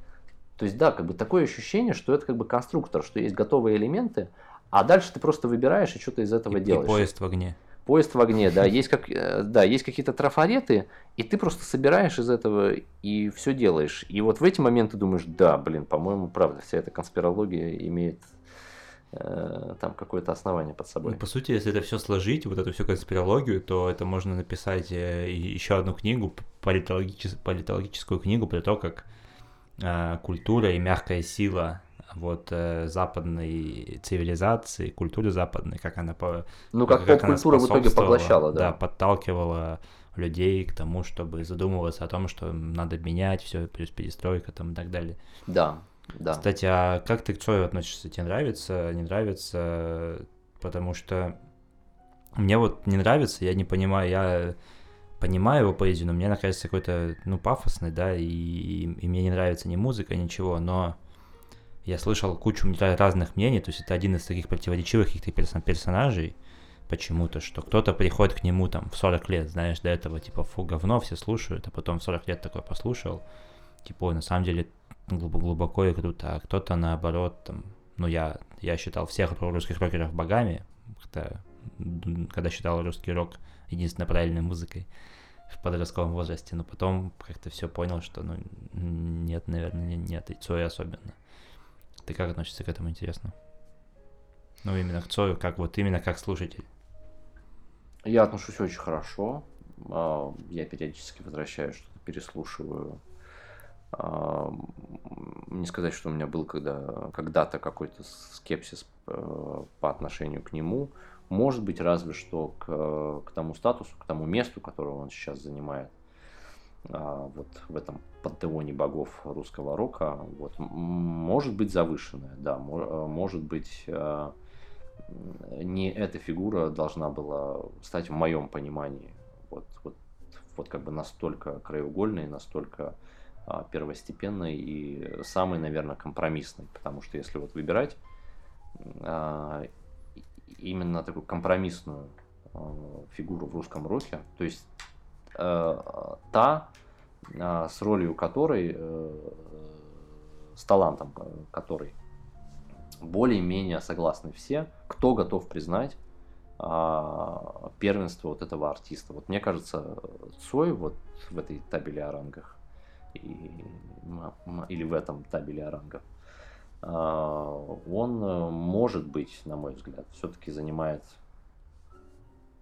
То есть, да, как бы такое ощущение, что это как бы конструктор, что есть готовые элементы, а дальше ты просто выбираешь и что-то из этого И- и делаешь. поезд в огне. Поезд в огне, да, есть как, э, да, есть какие-то трафареты, и ты просто собираешь из этого и все делаешь. И вот в эти моменты думаешь, да, блин, по-моему, правда, вся эта конспирология имеет э, там какое-то основание под собой. Ну, по сути, если это все сложить, вот эту всю конспирологию, то это можно написать э, еще одну книгу, п- политологичес- политологическую книгу про то, как э, культура и мягкая сила вот э, западной цивилизации, культуры западной, как она по Ну, как она поп-культура в итоге поглощала, да, да. подталкивала людей к тому, чтобы задумываться о том, что надо менять все, плюс перестройка там и так далее. Да, да. Кстати, а как ты к Цою относишься? Тебе нравится, не нравится? Потому что мне вот не нравится, я не понимаю, я понимаю его поэзию, но мне она кажется какой-то, ну, пафосной, да, и, и мне не нравится ни музыка, ничего, но я слышал кучу разных мнений, то есть это один из таких противоречивых каких-то персон- персонажей, почему-то, что кто-то приходит к нему там в 40 лет, знаешь, до этого типа фу, говно, все слушают, а потом в 40 лет такой послушал, типа, ой, на самом деле глубоко, глубоко и круто, а кто-то наоборот, там, ну я, я считал всех русских рокеров богами, когда, когда считал русский рок единственной правильной музыкой в подростковом возрасте, но потом как-то все понял, что ну нет, наверное, нет, и Цой особенно. Ты как относишься к этому, интересно? Ну, именно к Цою, как вот именно как слушатель. Я отношусь очень хорошо. А, Я периодически возвращаюсь, что-то переслушиваю. А, Не сказать, что у меня был когда, когда-то какой-то скепсис э, по отношению к нему. Может быть, разве что к, к тому статусу, к тому месту, которое он сейчас занимает. А, вот в этом пантеоне богов русского рока, вот, может быть завышенная, да, может быть не эта фигура должна была стать в моем понимании вот, вот, вот как бы настолько краеугольной, настолько а, первостепенной и самой, наверное, компромиссной, потому что если вот выбирать а, именно такую компромиссную фигуру в русском роке, то есть та, а, с ролью которой, а, с талантом которой более-менее согласны все, кто готов признать а, первенство вот этого артиста. Вот мне кажется, Цой вот в этой табеле о рангах и, или в этом табеле о рангах, а, он э, может быть, на мой взгляд, все-таки занимает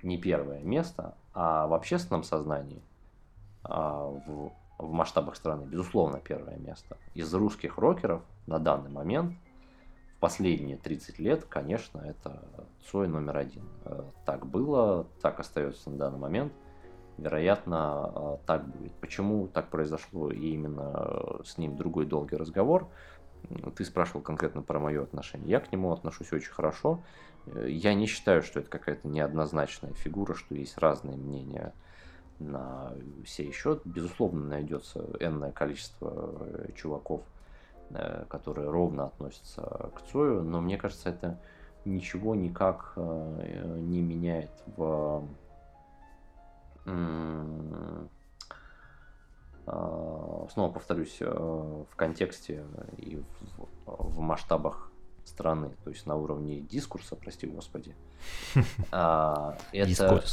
не первое место, а в общественном сознании, а в, в масштабах страны, безусловно, первое место. Из русских рокеров на данный момент – последние 30 лет, конечно, это Цой номер один. Э, так было, так остается на данный момент. Вероятно, э, так будет. Почему так произошло и именно э, с ним другой долгий разговор? Ты спрашивал конкретно про мое отношение. Я к нему отношусь очень хорошо. Я не считаю, что это какая-то неоднозначная фигура, что есть разные мнения на все счет. Безусловно, найдется энное количество чуваков – Э, которые ровно относятся к Цою, но мне кажется, это ничего никак э, не меняет в снова повторюсь, э, в контексте и в, в масштабах страны, то есть на уровне дискурса, прости господи, а, это,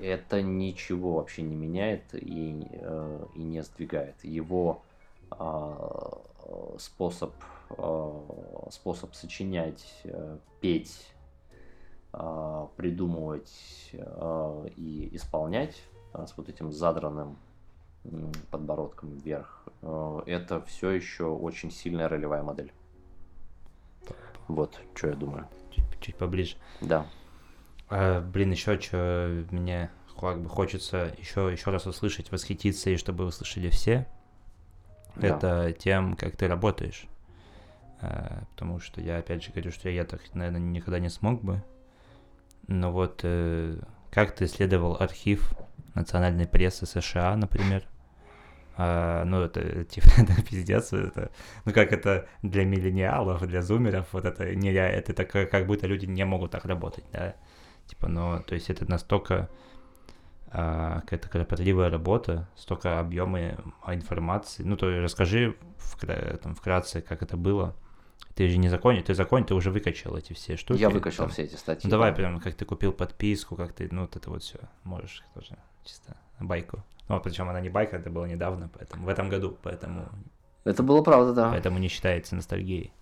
это ничего вообще не меняет и, и не сдвигает. Его а, способ, э, способ сочинять, э, петь, э, придумывать и исполнять с вот этим задранным подбородком вверх, это все еще очень сильная ролевая модель. Вот, что я думаю. Чуть, чуть поближе. Да. А, блин, еще что мне как бы хочется еще, еще раз услышать, восхититься, и чтобы услышали все да. это тем, как ты работаешь. А, потому что я, опять же, говорю, что я так, наверное, никогда не смог бы. Но вот э, как ты исследовал архив национальной прессы США, например? А, ну, это типа, это пиздец, это, ну, как это для миллениалов, для зумеров, вот это не я, это так, как будто люди не могут так работать, да, типа, ну, то есть это настолько а, какая-то кропотливая работа, столько объема информации. Ну, то расскажи вкра- там, вкратце, как это было. Ты же не законе, ты законе, ты уже выкачал эти все штуки. Я выкачал там. все эти статьи. Ну, давай прям, как ты купил подписку, как ты, ну, вот это вот все, можешь тоже чисто байку. Ну, причем она не байка, это было недавно, поэтому в этом году, поэтому... Это было правда, да. Поэтому не считается ностальгией.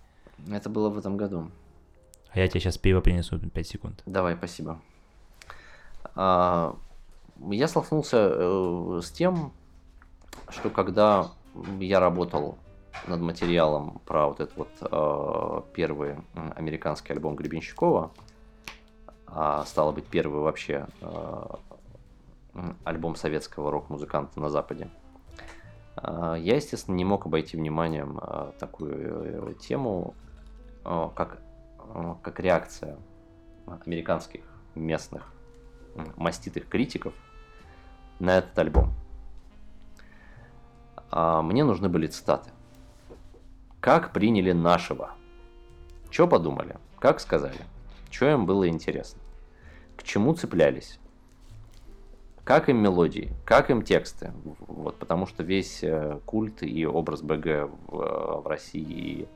Это было в этом году. А я тебе сейчас пиво принесу 5 секунд. Давай, спасибо. А, я столкнулся э, с тем, что когда я работал над материалом про вот этот вот э, первый американский альбом Гребенщикова, а стало быть первый вообще э, альбом советского рок-музыканта на Западе, э, я, естественно, не мог обойти вниманием э, такую э, тему, э, как, как реакция американских местных маститых критиков на этот альбом. А мне нужны были цитаты. Как приняли нашего? Что подумали? Как сказали? Что им было интересно? К чему цеплялись? Как им мелодии? Как им тексты? Вот, потому что весь э, культ и образ БГ в, э, в России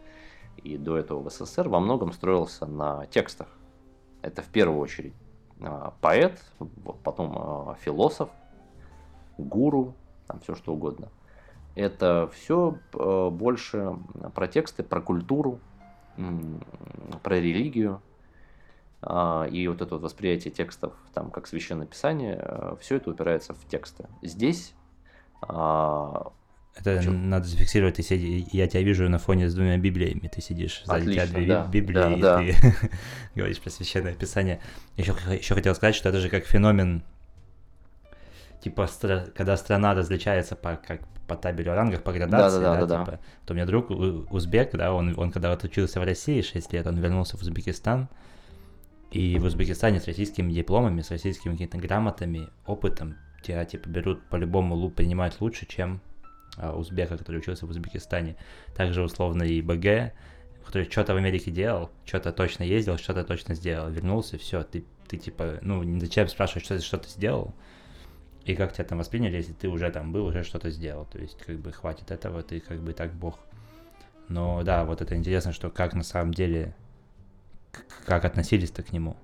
и, и до этого в СССР во многом строился на текстах. Это в первую очередь а, поэт, потом а, философ, гуру, там все что угодно. Это все э, больше про тексты, про культуру, про религию. А, и вот это вот восприятие текстов, там, как священное писание, э, все это упирается в тексты. Здесь это Чем? надо зафиксировать, ты сиди, я тебя вижу на фоне с двумя библиями, ты сидишь, сзади тебя две да, библии, да, и да. ты говоришь про священное писание. Еще, еще хотел сказать, что это же как феномен, типа, стра- когда страна различается по, как по табелю о рангах, по градации, Да-да-да, да, да-да. типа, то у меня друг узбек, да, он, он когда вот учился в России 6 лет, он вернулся в Узбекистан, и в Узбекистане с российскими дипломами, с российскими какими-то грамотами, опытом тебя, типа, берут по-любому, принимают лучше, чем а, узбека, который учился в Узбекистане. Также, условно, и БГ, который что-то в Америке делал, что-то точно ездил, что-то точно сделал, вернулся, все, ты, ты типа, ну, зачем спрашивать, что, что ты сделал, и как тебя там восприняли, если ты уже там был, уже что-то сделал. То есть, как бы, хватит этого, ты как бы так бог. Но да, вот это интересно, что как на самом деле, как относились-то к нему.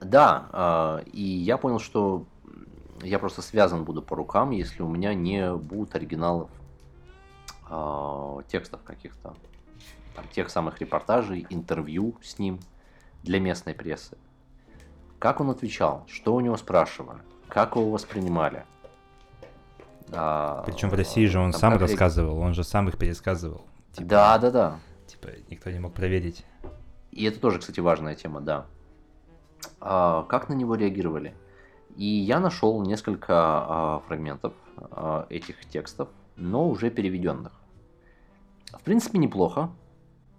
Да, а, и я понял, что я просто связан буду по рукам, если у меня не будут оригиналов а, текстов каких-то, там, тех самых репортажей, интервью с ним для местной прессы. Как он отвечал, что у него спрашивали, как его воспринимали. А, Причем в России же он там сам рассказывал, он же сам их пересказывал. Типа, Да, да, да. Типа, никто не мог проверить. И это тоже, кстати, важная тема, да. А, как на него реагировали? И я нашел несколько а, фрагментов а, этих текстов, но уже переведенных. В принципе, неплохо.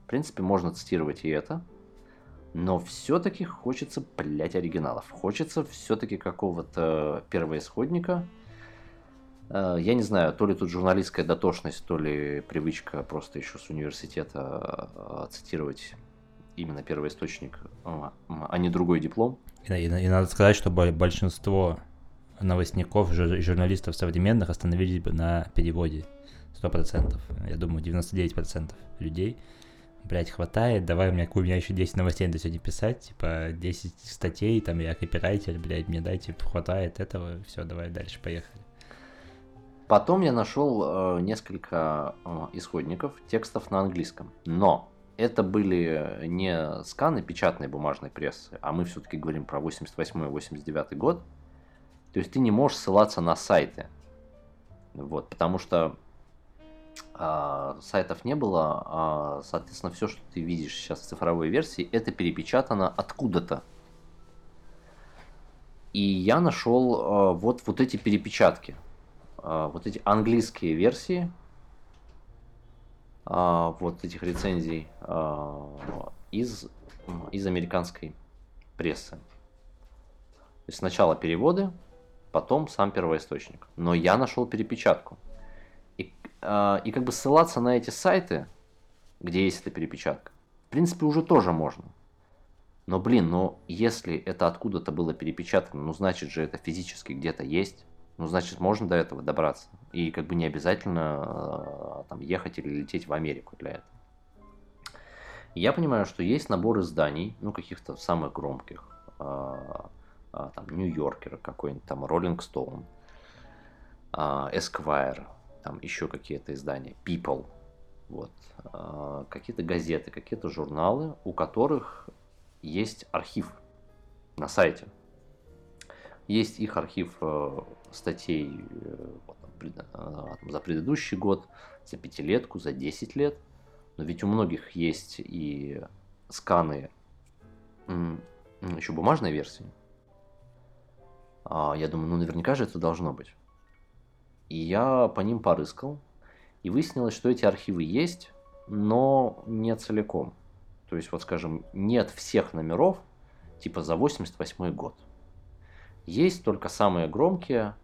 В принципе, можно цитировать и это. Но все-таки хочется, блять, оригиналов. Хочется все-таки какого-то первоисходника. Э, Я не знаю, то ли тут журналистская дотошность, то ли привычка просто еще с университета э, цитировать именно первоисточник, а а не другой диплом. И, и- и надо сказать, что бо- большинство новостников жур- журналистов современных остановились бы на переводе. Сто процентов. Я думаю, 99% людей. Блять, хватает, давай у меня, у меня еще 10 новостей надо сегодня писать, типа 10 статей, там я копирайтер, блядь, мне дайте, хватает этого, все, давай дальше, поехали. Потом я нашел э, несколько э, исходников текстов на английском. Но это были не сканы печатной бумажной прессы, а мы все-таки говорим про 88-89 год. То есть ты не можешь ссылаться на сайты. Вот, потому что а, сайтов не было, а, соответственно, все, что ты видишь сейчас в цифровой версии, это перепечатано откуда-то. И я нашел а, вот, вот эти перепечатки, а, вот эти английские версии, а, вот этих рецензий а, из, из американской прессы. То есть сначала переводы, потом сам первоисточник. Но я нашел перепечатку. И, а, и как бы ссылаться на эти сайты, где есть эта перепечатка, в принципе, уже тоже можно. Но, блин, но если это откуда-то было перепечатано, ну, значит же это физически где-то есть. Ну, значит, можно до этого добраться. И как бы не обязательно э, там ехать или лететь в Америку для этого. Я понимаю, что есть набор изданий, ну, каких-то самых громких. а, а, там, Нью-Йоркер какой-нибудь, там, Роллинг Стоун, Esquire, там еще какие-то издания, People, вот, а, какие-то газеты, какие-то журналы, у которых есть архив на сайте. Есть их архив э, статей э, там, за предыдущий год, за пятилетку, за 10 лет. Но ведь у многих есть и сканы еще бумажной версии. А, я думаю, ну наверняка же это должно быть. И я по ним порыскал. И выяснилось, что эти архивы есть, но не целиком. То есть, вот скажем, нет всех номеров, типа за 88 год. Есть только самые громкие,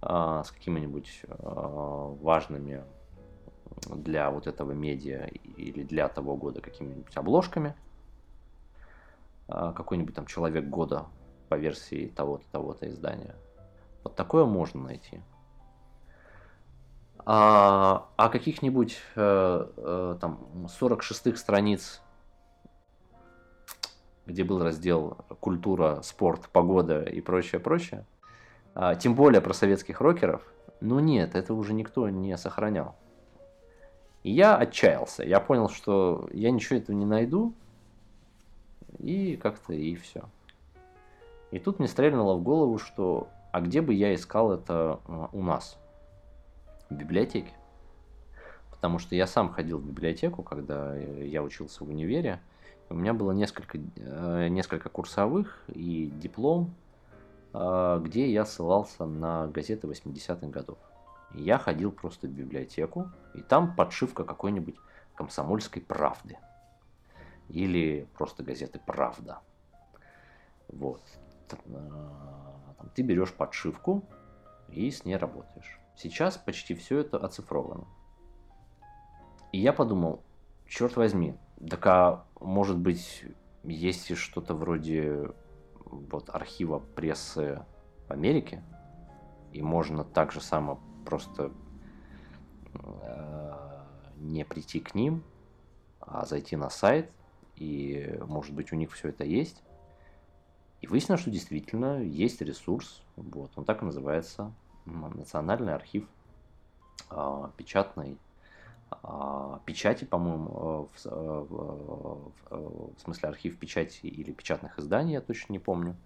а, с какими-нибудь а, важными для вот этого медиа или для того года какими-нибудь обложками. А, какой-нибудь там человек года по версии того-то, того-то издания. Вот такое можно найти. А, каких-нибудь э, э, там 46-х страниц, где был раздел культура, спорт, погода и прочее, прочее, а, тем более про советских рокеров, ну нет, это уже никто не сохранял. И я отчаялся. Я понял, что я ничего этого не найду. И как-то и все. И тут мне стрельнуло в голову, что а где бы я искал это а, у нас? В библиотеке. Потому что я сам ходил в библиотеку, когда э, я учился в универе. У меня было несколько, э, несколько курсовых и диплом. а, где я ссылался на газеты 80-х годов. Я ходил просто в библиотеку, и там подшивка какой-нибудь комсомольской правды. Или просто газеты «Правда». Вот. Там, ты берешь подшивку и с ней работаешь. Сейчас почти все это оцифровано. И я подумал, черт возьми, так а может быть есть что-то вроде вот архива прессы в Америке, и можно так же само просто э, не прийти к ним, а зайти на сайт, и может быть у них все это есть. И выяснилось, что действительно есть ресурс, вот, он так и называется, Национальный архив э, печатной э, печати, по-моему, э, в, э, в, э, в смысле архив печати или печатных изданий, я точно не помню.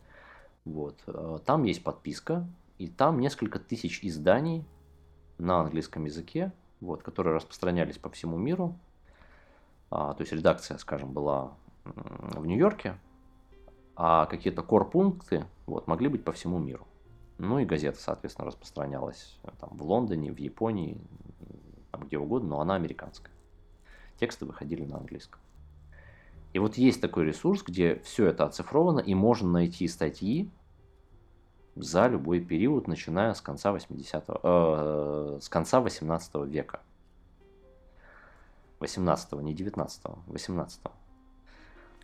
Вот. Там есть подписка, и там несколько тысяч изданий на английском языке, вот, которые распространялись по всему миру. А, то есть редакция, скажем, была в Нью-Йорке, а какие-то корпункты вот, могли быть по всему миру. Ну и газета, соответственно, распространялась там, в Лондоне, в Японии, там, где угодно, но она американская. Тексты выходили на английском. И вот есть такой ресурс, где все это оцифровано, и можно найти статьи за любой период, начиная с конца 80 э, с конца 18 века. 18 не 19 18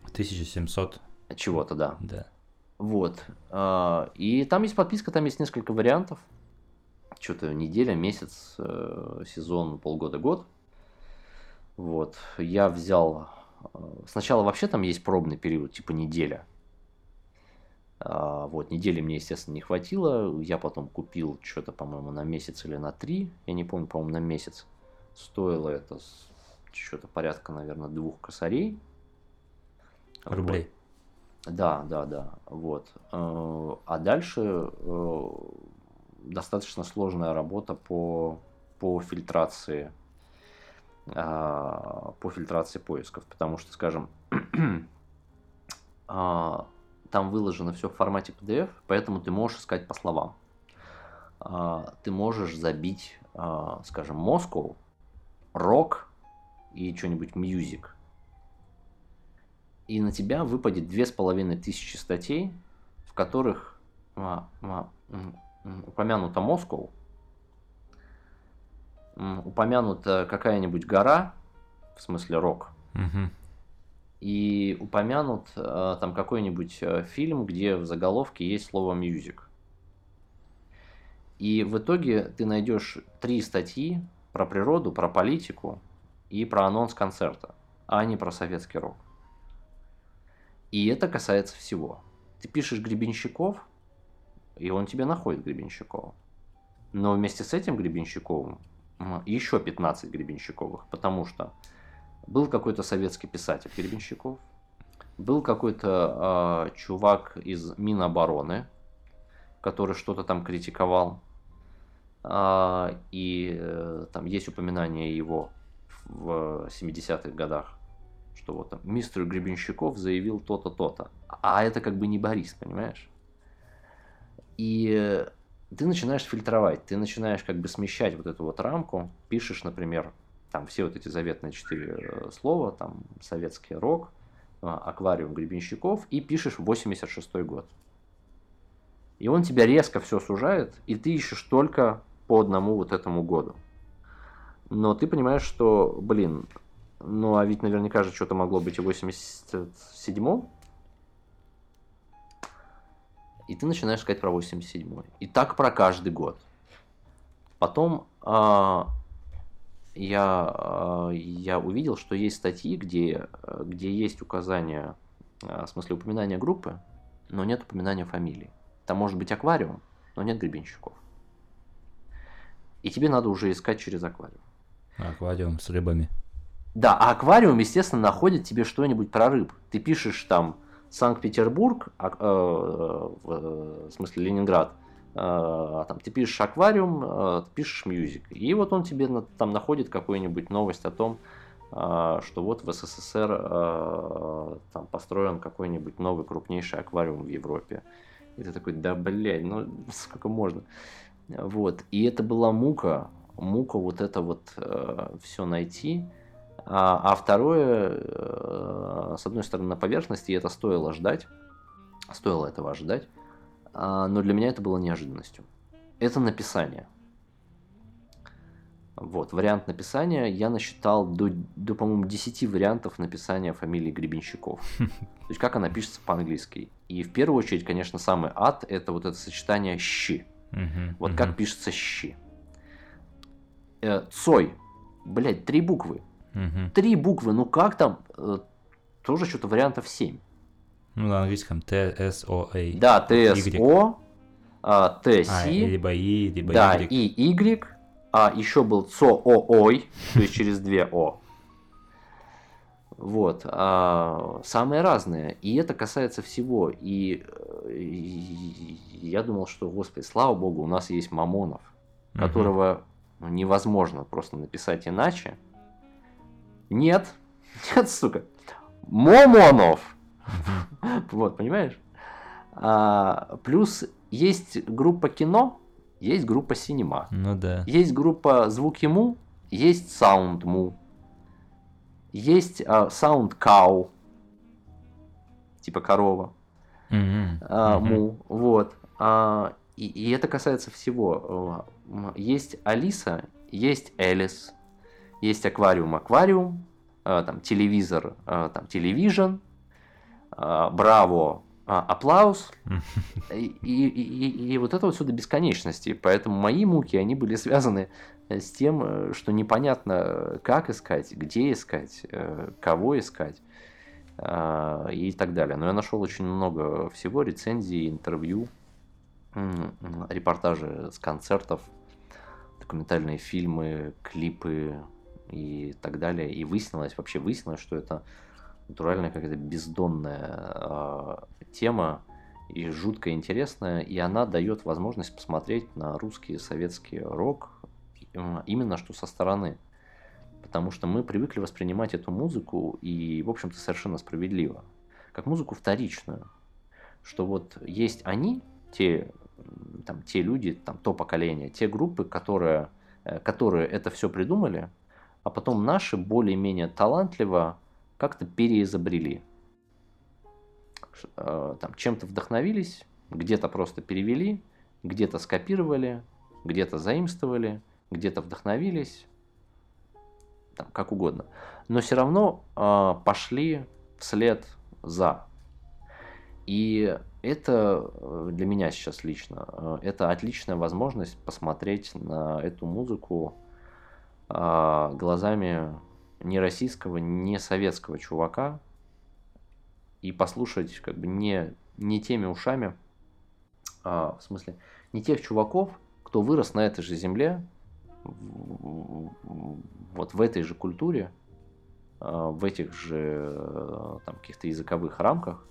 1700 чего-то, да. Да. Вот. А, и там есть подписка, там есть несколько вариантов. Что-то неделя, месяц, э, сезон, полгода, год. Вот. Я взял... Э, сначала вообще там есть пробный период, типа неделя. А, вот, недели мне, естественно, не хватило. Я потом купил что-то, по-моему, на месяц или на три. Я не помню, по-моему, на месяц. Стоило это что-то порядка, наверное, двух косарей. Рублей. Вот. Да, да, да. Вот. Э, а дальше достаточно сложная работа по, по фильтрации а, по фильтрации поисков, потому что, скажем, а, там выложено все в формате PDF, поэтому ты можешь искать по словам. А, ты можешь забить, скажем, Moscow, рок и что-нибудь music – и на тебя выпадет две с половиной тысячи статей, в которых упомянута Москва, упомянута какая-нибудь гора, в смысле рок, угу. и упомянут а, там какой-нибудь а, фильм, где в заголовке есть слово music. И в итоге ты найдешь три статьи про природу, про политику и про анонс концерта, а не про советский рок. И это касается всего. Ты пишешь Гребенщиков, и он тебе находит Гребенщикова. Но вместе с этим Гребенщиковым еще 15 Гребенщиковых, потому что был какой-то советский писатель Гребенщиков, был какой-то э, чувак из Минобороны, который что-то там критиковал, э, и э, там есть упоминание его в 70-х годах что вот там мистер Гребенщиков заявил то-то, то-то. А это как бы не Борис, понимаешь? И ты начинаешь фильтровать, ты начинаешь как бы смещать вот эту вот рамку, пишешь, например, там все вот эти заветные четыре э, слова, там советский рок, а, аквариум Гребенщиков, и пишешь 86 год. И он тебя резко все сужает, и ты ищешь только по одному вот этому году. Но ты понимаешь, что, блин, ну, а ведь наверняка же что-то могло быть и в 87-м. И ты начинаешь искать про 87-й. И так про каждый год. Потом а, я, а, я увидел, что есть статьи, где, где есть указание, а, в смысле упоминания группы, но нет упоминания фамилии. Там может быть аквариум, но нет гребенщиков. И тебе надо уже искать через аквариум. Аквариум с рыбами. Да, а аквариум, естественно, находит тебе что-нибудь про рыб. Ты пишешь там Санкт-Петербург, а, э, в смысле Ленинград, э, там, ты пишешь аквариум, э, ты пишешь мьюзик. И вот он тебе на, там находит какую-нибудь новость о том, э, что вот в СССР э, там построен какой-нибудь новый крупнейший аквариум в Европе. И ты такой, да, блядь, ну сколько можно. Вот. И это была мука, мука вот это вот э, все найти. А, а второе, э, с одной стороны, на поверхности, и это стоило ждать. Стоило этого ожидать. А, но для меня это было неожиданностью. Это написание. Вот, вариант написания я насчитал до, до по-моему, 10 вариантов написания фамилии Гребенщиков. То есть, как она пишется по-английски. И в первую очередь, конечно, самый ад – это вот это сочетание «щи». Вот как пишется «щи». Э, Цой. Блять, три буквы. Три буквы. Ну как там? Э, тоже что-то вариантов 7. Ну, на английском Т, С, О, А. Да, Т, С, О, Т, С. А, либо И, либо Да, Y. и Y. А еще был ЦО, О, Ой, то есть через две О. Вот. А, самые разные. И это касается всего. И, э, и я думал, что, господи, слава богу, у нас есть Мамонов, которого ну, невозможно просто написать иначе. Нет, нет, сука. Мамонов. Вот, понимаешь? А, плюс есть группа кино, есть группа Cinema. Ну да. Есть группа Звуки Му, есть Sound Му, есть а, Sound Cow, типа корова, а, Мгм. му, вот. А, и, и это касается всего. М, Есть Алиса, есть Элис, есть аквариум, аквариум, а, там телевизор, а, там телевижн, а, браво, аплаус, и, и, и- и вот это вот до бесконечности. Поэтому мои муки, они были связаны э, с тем, э, что непонятно, э, как искать, где искать, э, кого искать и так далее. Но я нашел очень много всего, рецензий, интервью, репортажи с концертов, документальные фильмы, клипы и так далее. И выяснилось, вообще выяснилось, что это натуральная какая-то бездонная а, тема и жутко интересная, и она дает возможность посмотреть на русский советский рок м, именно что со стороны. Потому что мы привыкли воспринимать эту музыку, и, в общем-то, совершенно справедливо, как музыку вторичную. Что вот есть они, те, там, те люди, там, то поколение, те группы, которые, э, которые это все придумали, а потом наши более-менее талантливо как-то переизобрели. Э, Там чем-то вдохновились, где-то просто перевели, где-то скопировали, где-то заимствовали, где-то вдохновились, там, как угодно. Но все равно э, пошли вслед за. И это э, для меня сейчас лично, э, это отличная возможность посмотреть на эту музыку глазами не российского, не советского чувака и послушать как бы не, не теми ушами, а, в смысле, не тех чуваков, кто вырос на этой же земле, вот в этой же культуре, а, в этих же э, там, каких-то языковых рамках,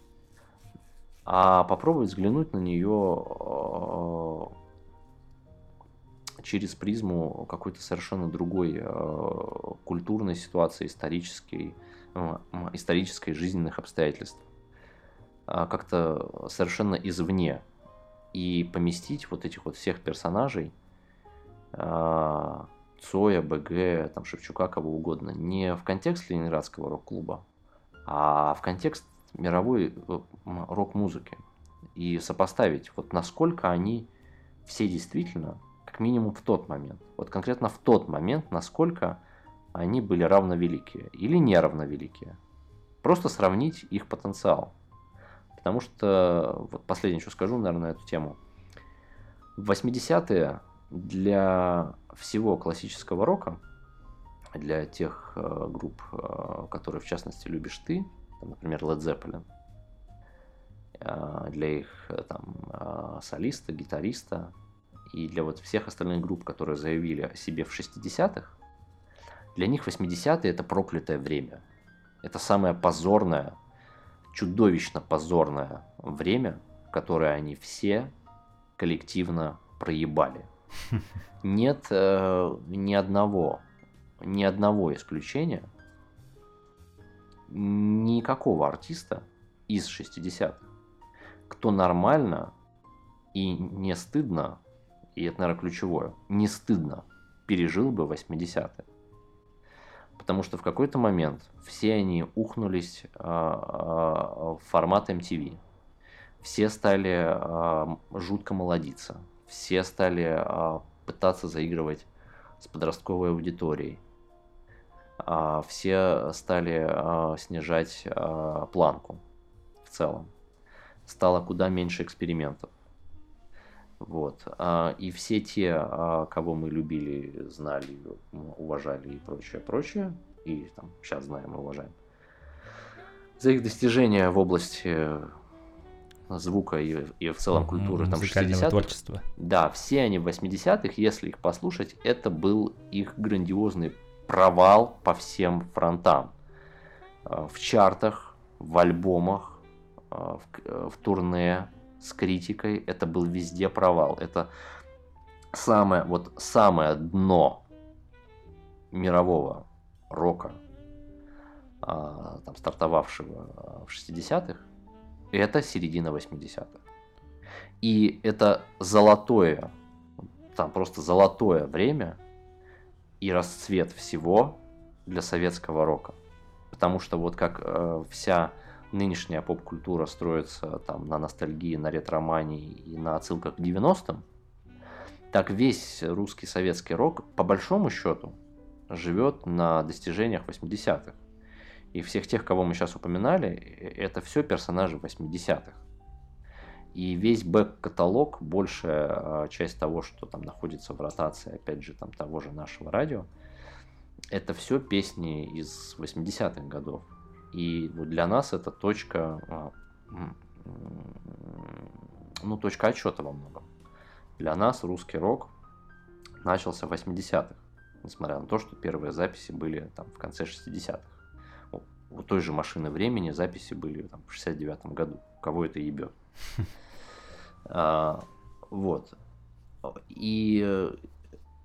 а попробовать взглянуть на нее э, через призму какой-то совершенно другой э, культурной ситуации, исторической, исторической жизненных обстоятельств. А как-то совершенно извне. И поместить вот этих вот всех персонажей, э, Цоя, БГ, там, Шевчука, кого угодно, не в контекст Ленинградского рок-клуба, а в контекст мировой э, рок-музыки. И сопоставить, вот насколько они все действительно минимум в тот момент. Вот конкретно в тот момент, насколько они были равновеликие или неравновеликие. Просто сравнить их потенциал. Потому что, вот последнее, что скажу, наверное, на эту тему. В 80-е для всего классического рока, для тех э, групп, э, которые в частности любишь ты, там, например, Led Zeppelin, э, для их э, там э, солиста, гитариста, и для вот всех остальных групп, которые заявили о себе в 60-х, для них 80-е это проклятое время. Это самое позорное, чудовищно позорное время, которое они все коллективно проебали. Нет э, ни одного, ни одного исключения, никакого артиста из 60-х, кто нормально И не стыдно, и это, наверное, ключевое, не стыдно, пережил бы 80-е. Потому что в какой-то момент все они ухнулись а, а, в формат MTV. Все стали а, жутко молодиться. Все стали пытаться заигрывать с подростковой аудиторией. Все стали снижать планку в целом. Стало куда меньше экспериментов. Вот. И все те, кого мы любили, знали, уважали и прочее, прочее, и там сейчас знаем и уважаем, за их достижения в области звука и, и в целом культуры там 60 творчества. Да, все они в 80-х, если их послушать, это был их грандиозный провал по всем фронтам. Э, в чартах, в альбомах, э, в, э, в турне с критикой это был везде провал. Это самое, вот самое дно мирового рока, там, стартовавшего в 60-х, это середина 80-х. И это золотое, там просто золотое время и расцвет всего для советского рока. Потому что вот как э, вся нынешняя поп-культура строится там на ностальгии, на ретромании и на отсылках к 90-м, так весь русский советский рок, по большому счету, живет на достижениях 80-х. И всех тех, кого мы сейчас упоминали, э, это все персонажи 80-х. И весь бэк-каталог, большая а, часть того, что там находится в ротации, опять же, там того же нашего радио, это все песни из 80-х годов. И вот для нас это точка, а, ну, точка отчета во многом. Для нас русский рок начался в 80-х, несмотря на то, что первые записи были там в конце 60-х у той же машины времени записи были там, в 69 году. Кого это ебет? А, вот. И э,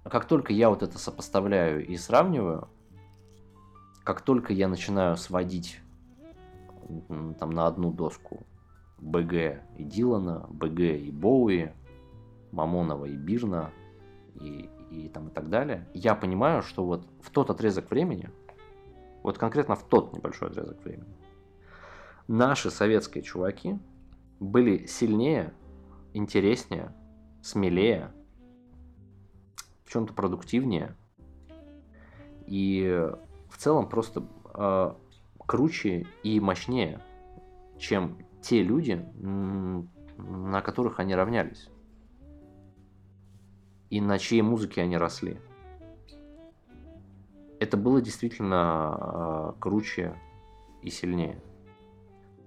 как только я вот это сопоставляю и сравниваю, как только я начинаю сводить там на одну доску БГ и Дилана, БГ и Боуи, Мамонова и Бирна и, и там и так далее, я понимаю, что вот в тот отрезок времени – вот конкретно в тот небольшой отрезок времени. Наши советские чуваки были сильнее, интереснее, смелее, в чем-то продуктивнее и целом просто э, круче и мощнее, чем те люди, на которых они равнялись и на чьей музыке они росли это было действительно э, круче и сильнее.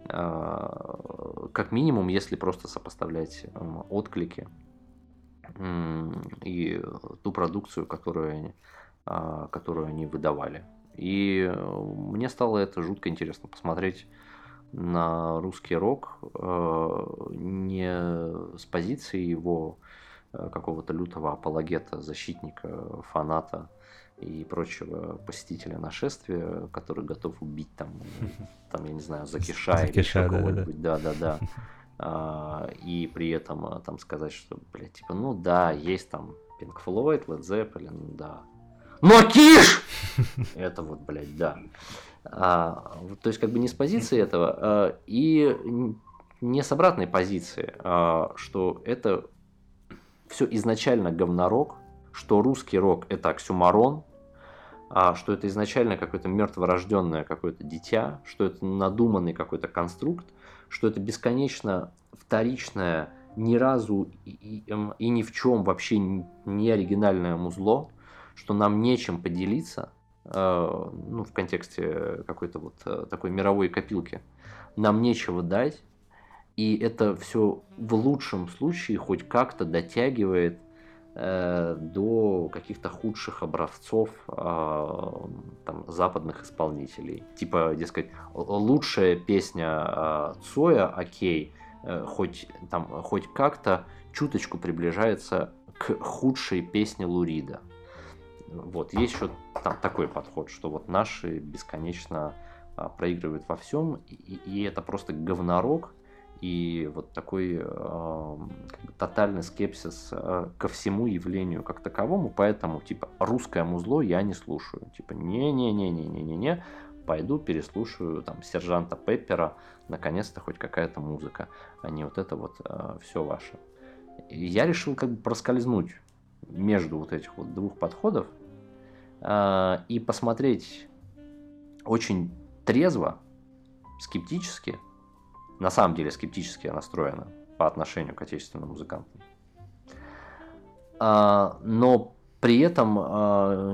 Э, как минимум, если просто сопоставлять э, отклики э, и ту продукцию, которую они, э, которую они выдавали. И мне стало это жутко интересно посмотреть на русский рок э, не с позиции его э, какого-то лютого апологета, защитника, фаната, и прочего посетителя нашествия, который готов убить там, там я не знаю, Закиша или кого-нибудь, да-да-да. А, и при этом там сказать, что, блядь, типа, ну да, есть там Pink Floyd, Led Zeppelin, да. Но Киш! Это вот, блядь, да. А, то есть, как бы не с позиции этого, а, и не с обратной позиции, а, что это все изначально говнорок, что русский рок это оксюмарон, а что это изначально какое-то мертворожденное какое-то дитя, что это надуманный какой-то конструкт, что это бесконечно вторичное, ни разу и, и, эм, и ни в чем вообще не оригинальное музло, что нам нечем поделиться, э, ну, в контексте какой-то вот э, такой мировой копилки, нам нечего дать, и это все в лучшем случае хоть как-то дотягивает Э, до каких-то худших образцов а, там, западных исполнителей. Типа, дескать, лучшая песня а, Цоя, окей, э, хоть, там, хоть как-то чуточку приближается к худшей песне Лурида. Вот, есть еще там такой подход, что вот наши бесконечно а, проигрывают во всем, и, и это просто говнорок, и вот такой э, тотальный скепсис э, ко всему явлению как таковому, поэтому типа русское музло я не слушаю, типа не-не-не-не-не-не-не, пойду переслушаю там сержанта Пеппера, наконец-то хоть какая-то музыка, а не вот это вот э, все ваше. И я решил как бы проскользнуть между вот этих вот двух подходов э, и посмотреть очень трезво, скептически, на самом деле скептически настроена по отношению к отечественным музыкантам. А, но при этом а,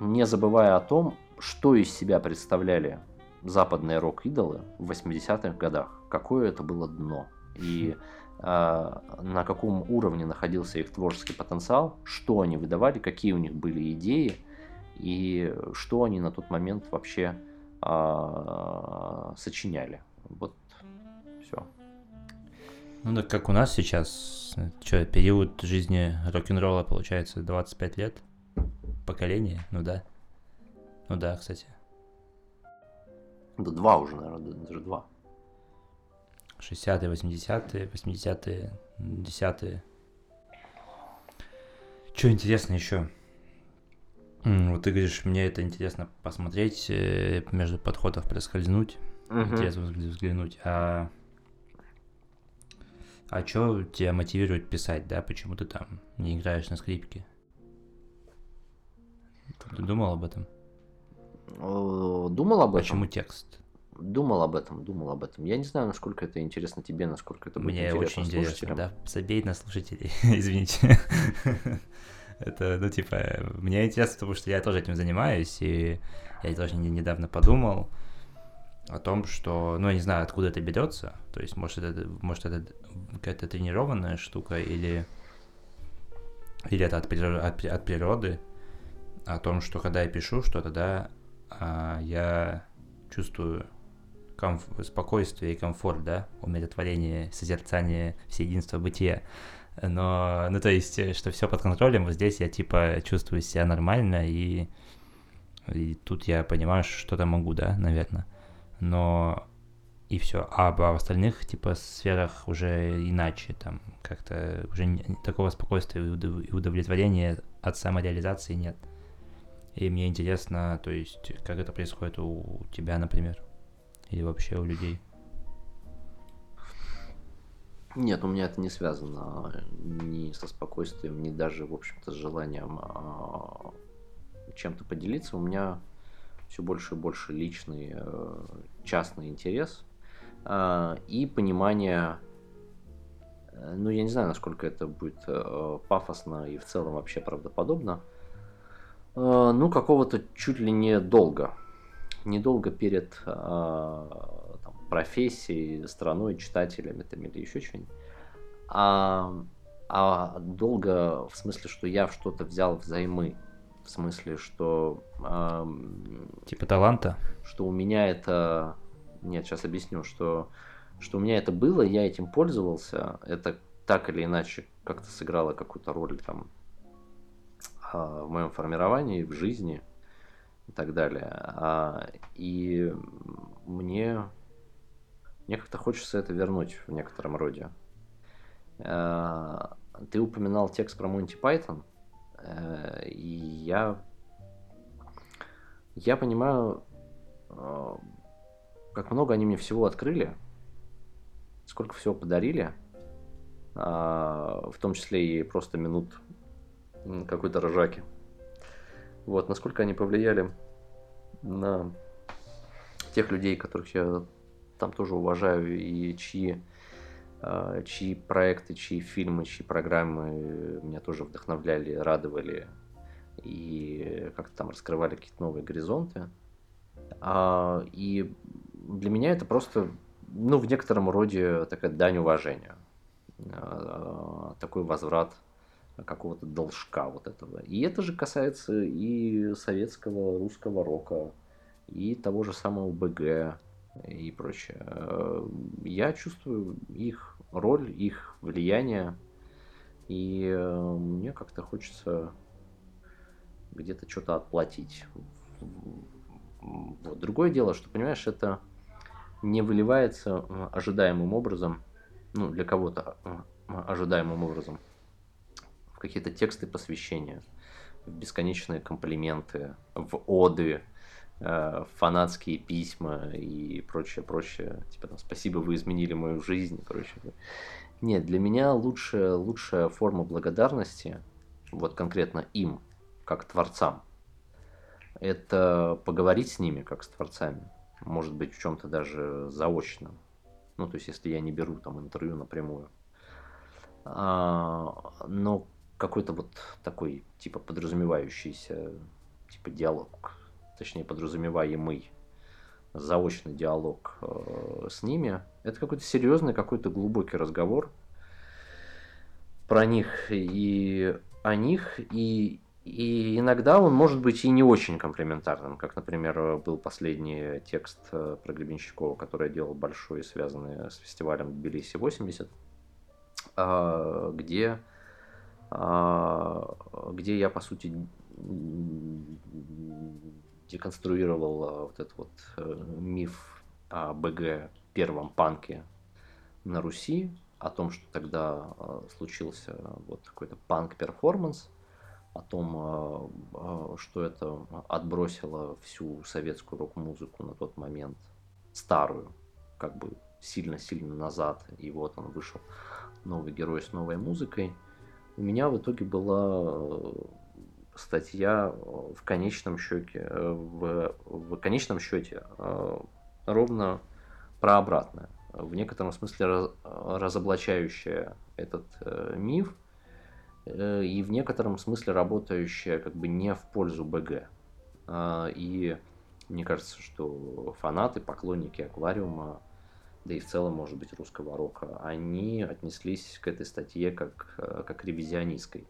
не забывая о том, что из себя представляли западные рок-идолы в 80-х годах, какое это было дно. И на каком уровне находился их творческий потенциал, что они выдавали, какие у них были идеи и что они на тот момент вообще э, сочиняли. Вот все. Ну так как у нас сейчас, что, период жизни рок-н-ролла получается 25 лет, поколение, ну да. Ну да, кстати. Да два уже, наверное, даже два. 60-е, 80-е, 80-е, 10-е. Что интересно еще? Вот ты говоришь, мне это интересно посмотреть, э, между подходов проскользнуть, угу. интересно взглянуть. А, а что тебя мотивирует писать, да? Почему ты там не играешь на скрипке? Ты думал об этом? Думал об этом. Почему текст? Думал об этом, думал об этом. Я не знаю, насколько это интересно тебе, насколько это будет Мне интересно очень интересно, да. Забей на слушателей, извините. Это, ну, типа, мне интересно, потому что я тоже этим занимаюсь, и я тоже недавно подумал о том, что, ну, я не знаю, откуда это берется, то есть, может, это, может, это какая-то тренированная штука, или, или это от, от, от природы, о том, что когда я пишу что-то, да, а, я чувствую комф- спокойствие и комфорт, да, умиротворение, созерцание всеединства бытия. Но, ну, то есть, что все под контролем, вот здесь я, типа, чувствую себя нормально, и, и тут я понимаю, что что-то могу, да, наверное. Но и все. А в остальных, типа, сферах уже иначе, там, как-то уже такого спокойствия и удовлетворения от самореализации нет. И мне интересно, то есть, как это происходит у тебя, например, или вообще у людей. Нет, у меня это не связано ни со спокойствием, ни даже, в общем-то, с желанием а, чем-то поделиться. У меня все больше и больше личный, э, частный интерес а, и понимание, э, ну, я не знаю, насколько это будет э, пафосно и в целом вообще правдоподобно, Э, ну, какого-то чуть ли не долго. Недолго перед э, там, профессией, страной, читателями там, или еще что-нибудь. А, а долго в смысле, что я что-то взял взаймы. В смысле, что... Э, типа таланта? Что у меня это... Нет, сейчас объясню, что, что у меня это было, я этим пользовался. Это так или иначе как-то сыграло какую-то роль там в моем формировании, в жизни и так далее. А, и мне, мне как-то хочется это вернуть в некотором роде. А, ты упоминал текст про Монти Пайтон, э, и я, я понимаю, а, как много они мне всего открыли, сколько всего подарили, в том числе и просто минут какой-то рожаки. Вот, насколько они повлияли на тех людей, которых я там тоже уважаю, и чьи, а, чьи проекты, чьи фильмы, чьи программы меня тоже вдохновляли, радовали и как-то там раскрывали какие-то новые горизонты. А, и для меня это просто, ну, в некотором роде такая дань уважения. А, такой возврат какого-то должка вот этого. И это же касается и советского русского рока, и того же самого БГ и прочее. Я чувствую их роль, их влияние, и э, мне как-то хочется где-то что-то отплатить. Вот. Другое дело, что, понимаешь, это не выливается э, ожидаемым образом, ну, для кого-то э, ожидаемым образом, в какие-то тексты посвящения, в бесконечные комплименты, в оды, э, фанатские письма и прочее, прочее. Типа там, спасибо, вы изменили мою жизнь и прочее. Нет, для меня лучшая, лучшая форма благодарности, вот конкретно им, как творцам, это поговорить с ними, как с творцами может быть в чем-то даже заочно. Ну, то есть, если я не беру там интервью напрямую. А, но какой-то вот такой, типа, подразумевающийся, типа, диалог, точнее, подразумеваемый заочный диалог э, с ними, это какой-то серьезный, какой-то глубокий разговор про них и о них, и и иногда он может быть и не очень комплементарным, как, например, был последний текст э, про Гребенщикова, который я делал большой, связанный с фестивалем Тбилиси-80, а, где, а, где я, по сути, деконструировал а, вот этот вот э, миф о БГ первом панке на Руси, о том, что тогда случился вот какой-то панк-перформанс, о том, что это отбросило всю советскую рок-музыку на тот момент, старую, как бы сильно-сильно назад, и вот он вышел, новый герой с новой музыкой. У меня в итоге была э, статья в конечном счете, э, в, в конечном счете э, ровно про обратное. В некотором смысле раз, разоблачающая этот миф – Э, и в некотором смысле работающая как бы не в пользу БГ. А, и мне кажется, что фанаты, поклонники аквариума, да и в целом, может быть, русского рока, они отнеслись к этой статье как, э, как ревизионистской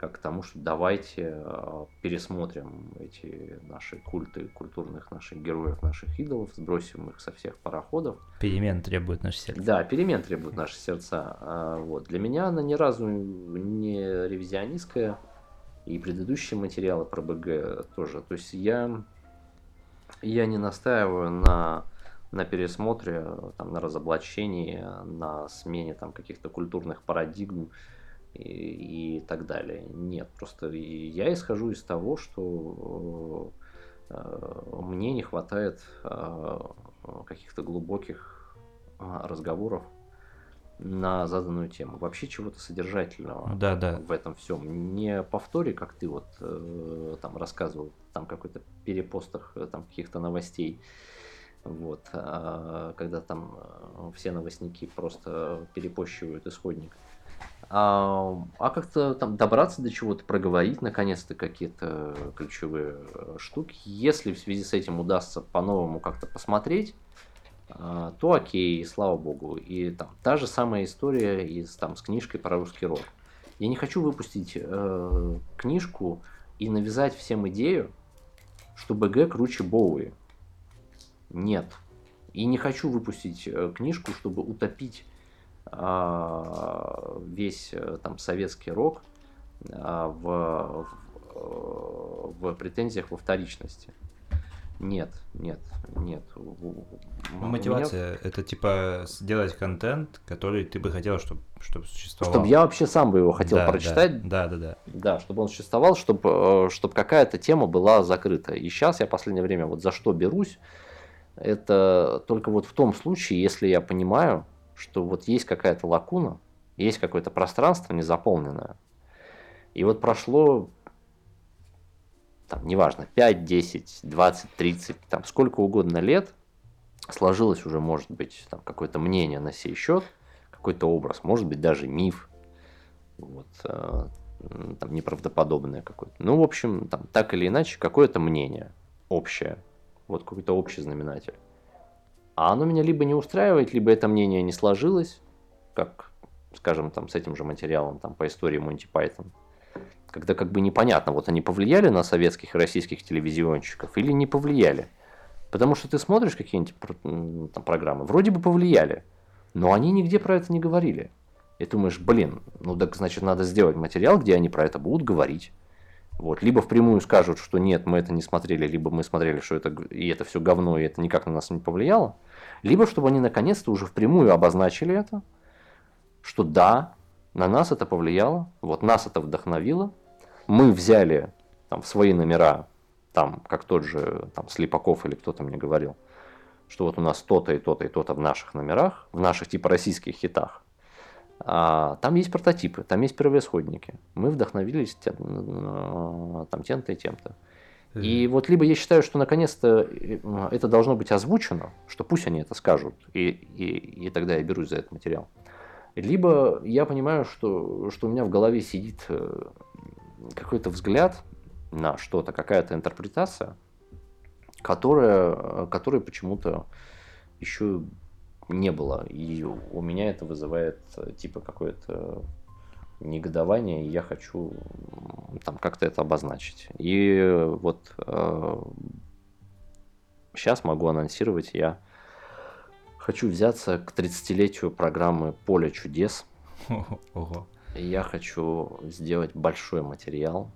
как к тому, что давайте а, пересмотрим эти наши культы культурных наших героев, наших идолов, сбросим их со всех пароходов. Перемен требует наше сердце. Да, перемен требует наши сердца. А, вот. Для меня она ни разу не ревизионистская, и предыдущие материалы про БГ тоже. То есть я, я не настаиваю на на пересмотре, там, на разоблачении, на смене там, каких-то культурных парадигм и, и так далее. Нет, просто я исхожу из того, что э, мне не хватает э, каких-то глубоких э, разговоров на заданную тему. Вообще чего-то содержательного да, да. в этом всем. Не повтори, как ты вот э, там рассказывал, там какой-то перепостах э, там каких-то новостей. Вот, а, когда там все новостники просто перепощивают исходник. А, а как-то там добраться до чего-то, проговорить наконец-то какие-то ключевые э, штуки. Если в связи с этим удастся по-новому как-то посмотреть, а, то окей, слава богу. И там та же самая история из, там, с книжкой про русский рок. Я не хочу выпустить э, книжку и навязать всем идею, что БГ круче Боуи. Нет. И не хочу выпустить э, книжку, чтобы утопить весь э, там советский рок а, в, в, в претензиях во вторичности. Нет, нет, нет. Мотивация меня... это типа сделать контент, который ты бы хотел, чтобы, чтобы существовал. Чтобы я вообще сам бы его хотел да, прочитать. Да, да, да. Да, чтобы он существовал, чтобы, э, чтобы какая-то тема была закрыта. И сейчас я в последнее время вот за что берусь, это только вот в том случае, если я понимаю, что вот есть какая-то лакуна, есть какое-то пространство незаполненное. И вот прошло, там, неважно, 5, 10, 20, 30, там, сколько угодно лет, сложилось уже, может быть, там, какое-то мнение на сей счет, какой-то образ, может быть, даже миф, вот, э, там, неправдоподобное какое-то. Ну, в общем, там, так или иначе, какое-то мнение общее, вот какой-то общий знаменатель. А оно меня либо не устраивает, либо это мнение не сложилось, как, скажем, там с этим же материалом там, по истории Монти Пайтон. Когда как бы непонятно, вот они повлияли на советских и российских телевизионщиков или не повлияли. Потому что ты смотришь какие-нибудь там программы, вроде бы повлияли, но они нигде про это не говорили. И думаешь, блин, ну так значит надо сделать материал, где они про это будут говорить. Вот. Либо впрямую скажут, что нет, мы это не смотрели, либо мы смотрели, что это, и это все говно, и это никак на нас не повлияло. Либо чтобы они наконец-то уже впрямую обозначили это, что да, на нас это повлияло, вот нас это вдохновило, мы взяли там, в свои номера, там, как тот же там, Слепаков или кто-то мне говорил, что вот у нас то-то и то-то и то-то в наших номерах, в наших типа российских хитах, там есть прототипы, там есть первоисходники. Мы вдохновились тем, э, там тем-то и тем-то. И вот либо я считаю, что наконец-то э, это должно быть озвучено, что пусть они это скажут, и, и, и тогда я берусь за этот материал. Либо я понимаю, что, что у меня в голове сидит э, какой-то взгляд на что-то, какая-то интерпретация, которая, которая почему-то еще не было. И у меня это вызывает э, типа какое-то негодование, и я хочу там как-то это обозначить. И вот э, сейчас могу анонсировать, я хочу взяться к 30-летию программы «Поле чудес». Ого. Я хочу сделать большой материал,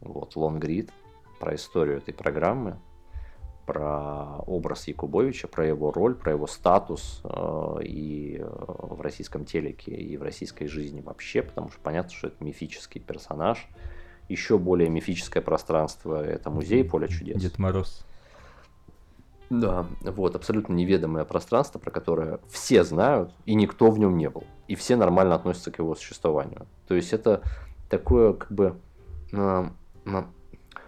вот, лонгрид, про историю этой программы, про образ Якубовича, про его роль, про его статус э, и э, в российском телеке, и в российской жизни вообще, потому что понятно, что это мифический персонаж. Еще более мифическое пространство – это музей Поля чудес. Дед Мороз. Да, вот, абсолютно неведомое пространство, про которое все знают, и никто в нем не был. И все нормально относятся к его существованию. То есть это такое, как бы, э,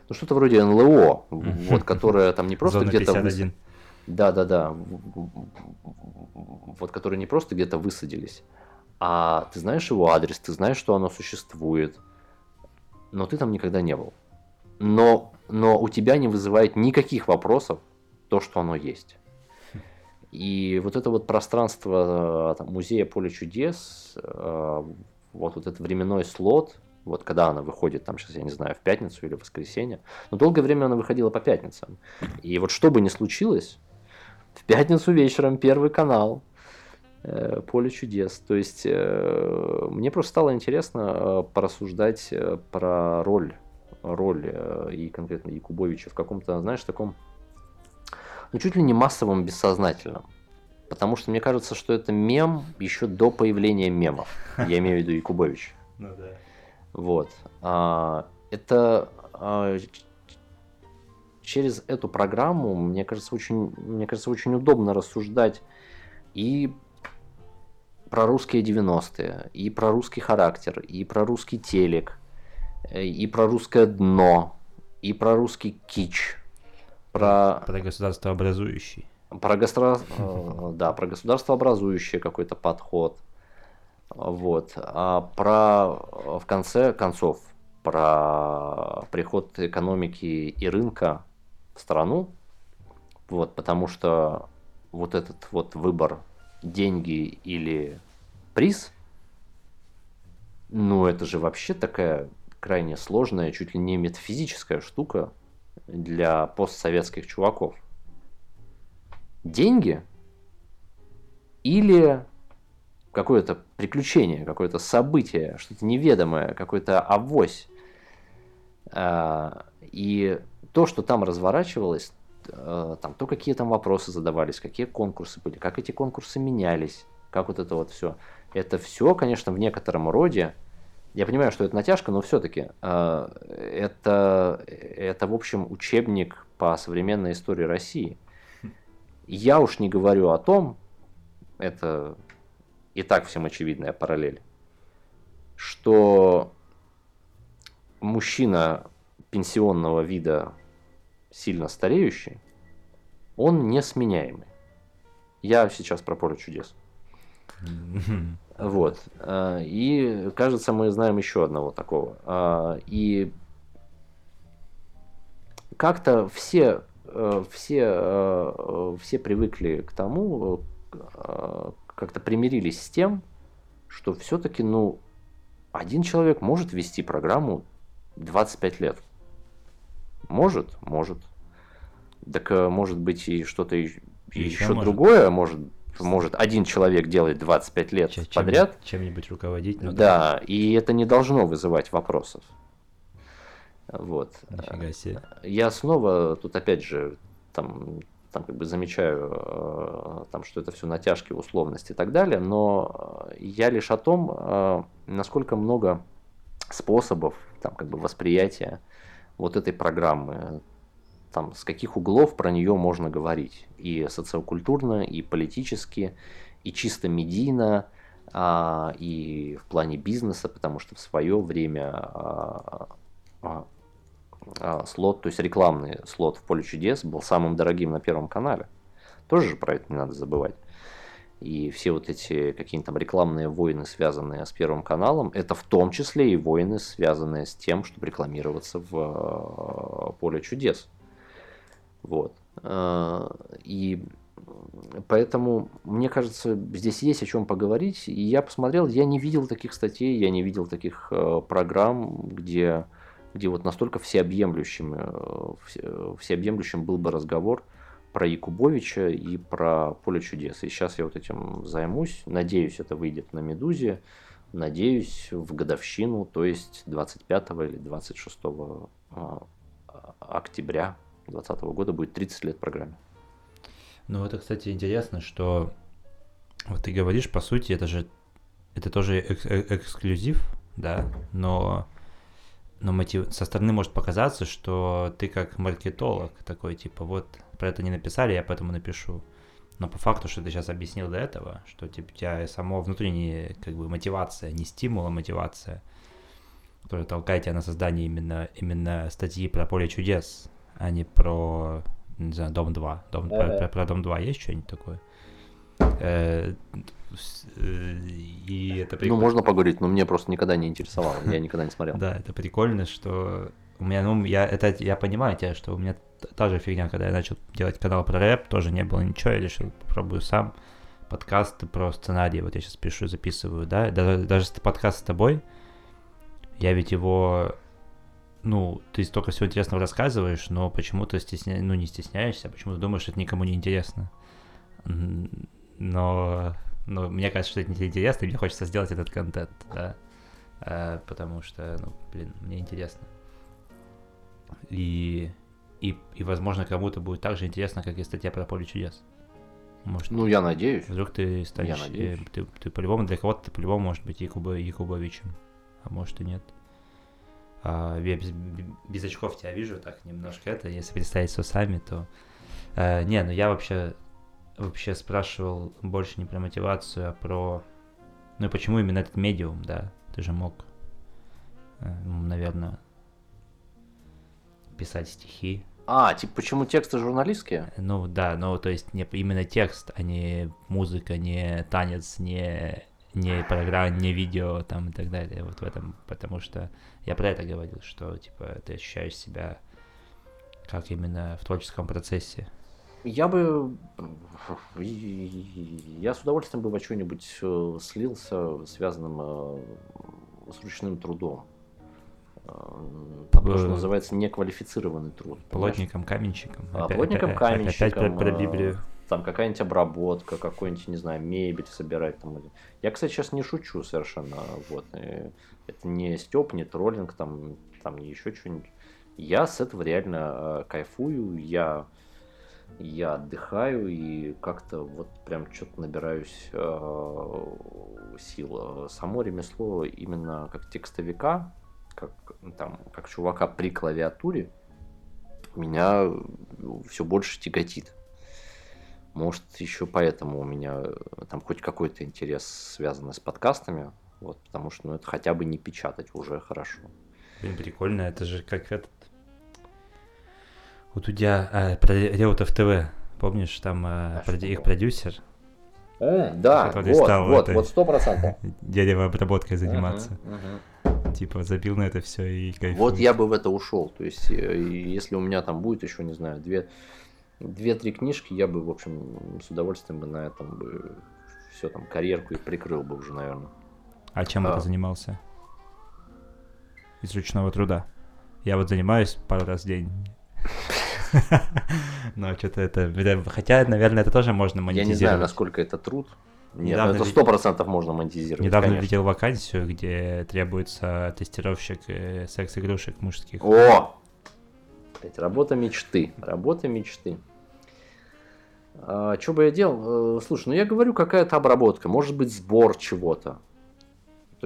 ну что-то вроде НЛО, вот, которое там не просто где-то... Да, да, да. Вот, которые не просто где-то высадились, а ты знаешь его адрес, ты знаешь, что оно существует, но ты там никогда не был. Но, но у тебя не вызывает никаких вопросов то, что оно есть. И вот это вот пространство там, музея Поле чудес, э, вот, вот этот временной слот, вот когда она выходит, там сейчас, я не знаю, в пятницу или в воскресенье. Но долгое время она выходила по пятницам. И вот что бы ни случилось, в пятницу вечером Первый канал, э, Поле чудес. То есть э, мне просто стало интересно э, порассуждать про роль, роль и конкретно Якубовича в каком-то, знаешь, таком, ну чуть ли не массовом бессознательном. Потому что мне кажется, что это мем еще до появления мемов. Я имею в виду Якубович. Ну да. Вот. А, это а, через эту программу, мне кажется, очень, мне кажется, очень удобно рассуждать и про русские 90-е, и про русский характер, и про русский телек, и про русское дно, и про русский кич, про... Про государство образующий. Про государство, э, да, про государство образующее какой-то подход. Вот. А про, в конце концов, про приход экономики и рынка в страну, вот, потому что вот этот вот выбор деньги или приз, ну это же вообще такая крайне сложная, чуть ли не метафизическая штука для постсоветских чуваков. Деньги или какое-то приключение, какое-то событие, что-то неведомое, какой-то авось. А, и то, что там разворачивалось, э, там, то, какие там вопросы задавались, какие конкурсы были, как эти конкурсы менялись, как вот это вот все. Это все, конечно, в некотором роде, я понимаю, что это натяжка, но все-таки э, это, это, в общем, учебник по современной истории России. Я уж не говорю о том, это и так всем очевидная параллель, что мужчина пенсионного вида, сильно стареющий, он несменяемый. Я сейчас про поле чудес. Вот. И, кажется, мы знаем еще одного такого. А, и как-то все, э, все, э, все привыкли к тому, э, как-то примирились с тем, что все-таки, ну, один человек может вести программу 25 лет. Может, может. Так э, может быть и что-то еще, еще может. другое, может, может один человек делать 25 лет чем, подряд. Чем-нибудь руководить. Ну, да, да, и это не должно вызывать вопросов. Вот. Нифига себе. Я снова тут опять же там, там как бы замечаю, э, там, что это все натяжки, условности и так далее, но я лишь о том, э, насколько много способов там, как бы восприятия вот этой программы, там, с каких углов про нее можно говорить, и социокультурно, и политически, и чисто медийно, а, и в плане бизнеса, потому что в свое время а, а, слот, то есть рекламный слот в поле чудес был самым дорогим на Первом канале. Тоже же про это не надо забывать. И все вот эти какие-то там рекламные войны, связанные с Первым каналом, это в том числе и войны, связанные с тем, чтобы рекламироваться в э, поле чудес. Вот. Э, и поэтому, мне кажется, здесь есть о чем поговорить. И я посмотрел, я не видел таких статей, я не видел таких программ, где, где вот настолько всеобъемлющим, всеобъемлющим был бы разговор – про Якубовича и про Поле чудес. И сейчас я вот этим займусь. Надеюсь, это выйдет на Медузе. Надеюсь, в годовщину, то есть 25 или 26 а, октября 2020 года будет 30 лет программе. Ну, это, кстати, интересно, что вот ты говоришь, по сути, это же это тоже эк- эксклюзив, да, но но мотив... со стороны может показаться, что ты как маркетолог такой, типа, вот про это не написали, я поэтому напишу. Но по факту, что ты сейчас объяснил до этого, что типа, у тебя само внутренняя как бы мотивация, не стимул, а мотивация, которая толкает тебя на создание именно, именно статьи про поле чудес, а не про, не знаю, Дом 2. Дом, про, про, про Дом 2 есть что-нибудь такое? Э, э, и это прикольно. Ну, можно поговорить, но мне просто никогда не интересовало, я никогда не смотрел. Да, это прикольно, что у меня, ну, я, это, я понимаю тебя, что у меня та же фигня, когда я начал делать канал про рэп, тоже не было ничего, я решил, попробую сам. Подкасты про сценарий, вот я сейчас пишу, записываю, да, даже, даже подкаст с тобой, я ведь его, ну, ты столько всего интересного рассказываешь, но почему-то стесня... ну, не стесняешься, а почему-то думаешь, что это никому не интересно. Но, но мне кажется, что это не интересно, и мне хочется сделать этот контент, да, а, потому что, ну, блин, мне интересно. И, и, и возможно, кому-то будет так же интересно, как и статья про поле чудес. Может, ну, я надеюсь. Вдруг ты станешь... Я надеюсь. Ты, ты, ты по-любому, для кого-то ты по-любому может быть Якуба, Якубовичем, а может и нет. А, я без, без очков тебя вижу так немножко это, если представить с усами, то... А, не, ну я вообще вообще спрашивал больше не про мотивацию, а про... Ну и почему именно этот медиум, да? Ты же мог, э, наверное, писать стихи. А, типа, почему тексты журналистские? Ну да, ну то есть не именно текст, а не музыка, не танец, не не программа, не видео там и так далее. Вот в этом, потому что я про это говорил, что типа ты ощущаешь себя как именно в творческом процессе. Я бы, я с удовольствием бы во что-нибудь э, слился, связанным э, с ручным трудом. Там то, что называется неквалифицированный труд. Плотником, каменщиком. А, опять, плотником, каменщиком. Опять про, про Библию. Там какая-нибудь обработка, какой-нибудь, не знаю, мебель собирать. Там. Я, кстати, сейчас не шучу совершенно. Вот. Это не степ, не троллинг, там, там не еще что-нибудь. Я с этого реально э, кайфую, я, я отдыхаю и как-то вот прям что-то набираюсь э, сил. Само ремесло именно как текстовика, как, там, как чувака при клавиатуре, меня все больше тяготит. Может, еще поэтому у меня там хоть какой-то интерес связанный с подкастами, вот, потому что ну, это хотя бы не печатать уже хорошо. Блин, прикольно, это же как этот... Вот у тебя а, про Реутов ТВ, помнишь, там а, про, их продюсер? Э, да, вот, стал вот, вот, сто процентов. Деревообработкой заниматься. Uh-huh, uh-huh типа забил на это все и кайфует. Вот я бы в это ушел. То есть, если у меня там будет еще, не знаю, две, две-три книжки, я бы, в общем, с удовольствием бы на этом бы все там карьерку и прикрыл бы уже, наверное. А чем а. ты занимался? Из ручного труда. Я вот занимаюсь пару раз в день. Но что-то это... Хотя, наверное, это тоже можно монетизировать. Я не знаю, насколько это труд. Нет, Недавно это сто процентов можно монетизировать. Недавно конечно. видел вакансию, где требуется тестировщик э, секс-игрушек мужских. О! Блядь, работа мечты. Работа мечты. что бы я делал? Э, Слушай, ну я говорю, какая-то обработка. Может быть, сбор чего-то.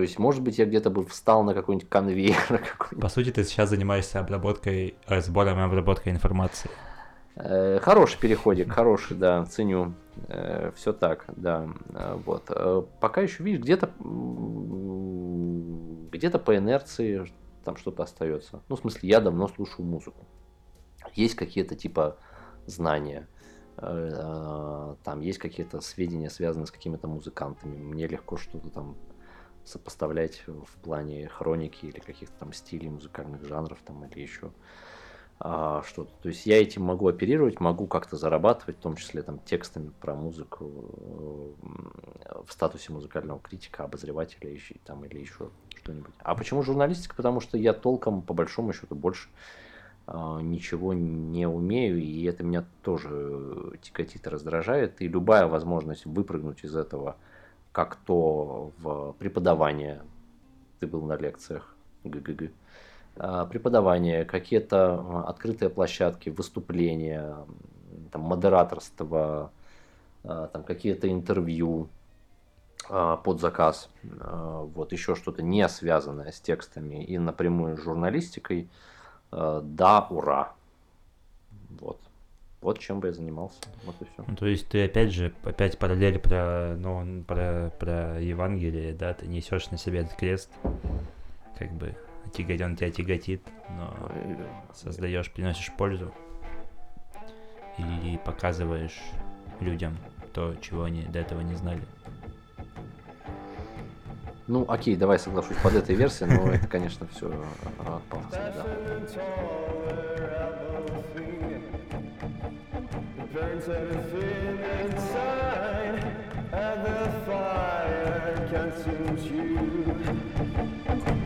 То есть, может быть, я где-то бы встал на какой-нибудь конвейер. какой-нибудь. По сути, ты сейчас занимаешься обработкой, э, сбором и обработкой информации. Э, Хороший переходик, хороший, да, ценю. Все так, да. Э, Вот. Э, Пока еще, видишь, где-то где-то по инерции там что-то остается. Ну, в смысле, я давно слушаю музыку. Есть какие-то типа знания. э, Там есть какие-то сведения, связанные с какими-то музыкантами. Мне легко что-то там сопоставлять в плане хроники или каких-то там стилей музыкальных жанров там или еще а, что-то. То есть я этим могу оперировать, могу как-то зарабатывать, в том числе там текстами про музыку э, в статусе музыкального критика, обозревателя еще, там, или еще что-нибудь. А почему журналистика? Потому что я толком, по большому счету, больше а, ничего не умею, и это меня тоже тяготит раздражает. И любая возможность выпрыгнуть из этого, как то в преподавание, ты был на лекциях, ГГГ, а, преподавание, какие-то а, открытые площадки, выступления, там, модераторство, а, там, какие-то интервью под заказ, вот еще что-то не связанное с текстами и напрямую с журналистикой, да, ура. Вот. Вот чем бы я занимался. Вот и все. Ну, то есть ты опять же, опять параллель про, ну, про, про Евангелие, да, ты несешь на себе этот крест, как бы тяготит, он тебя тяготит, но создаешь, приносишь пользу и показываешь людям то, чего они до этого не знали. Ну, окей, давай соглашусь под этой версией, но это, конечно, все пафосно, да. Burns everything inside, and the fire consumes you.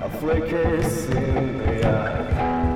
A flicker in the eye.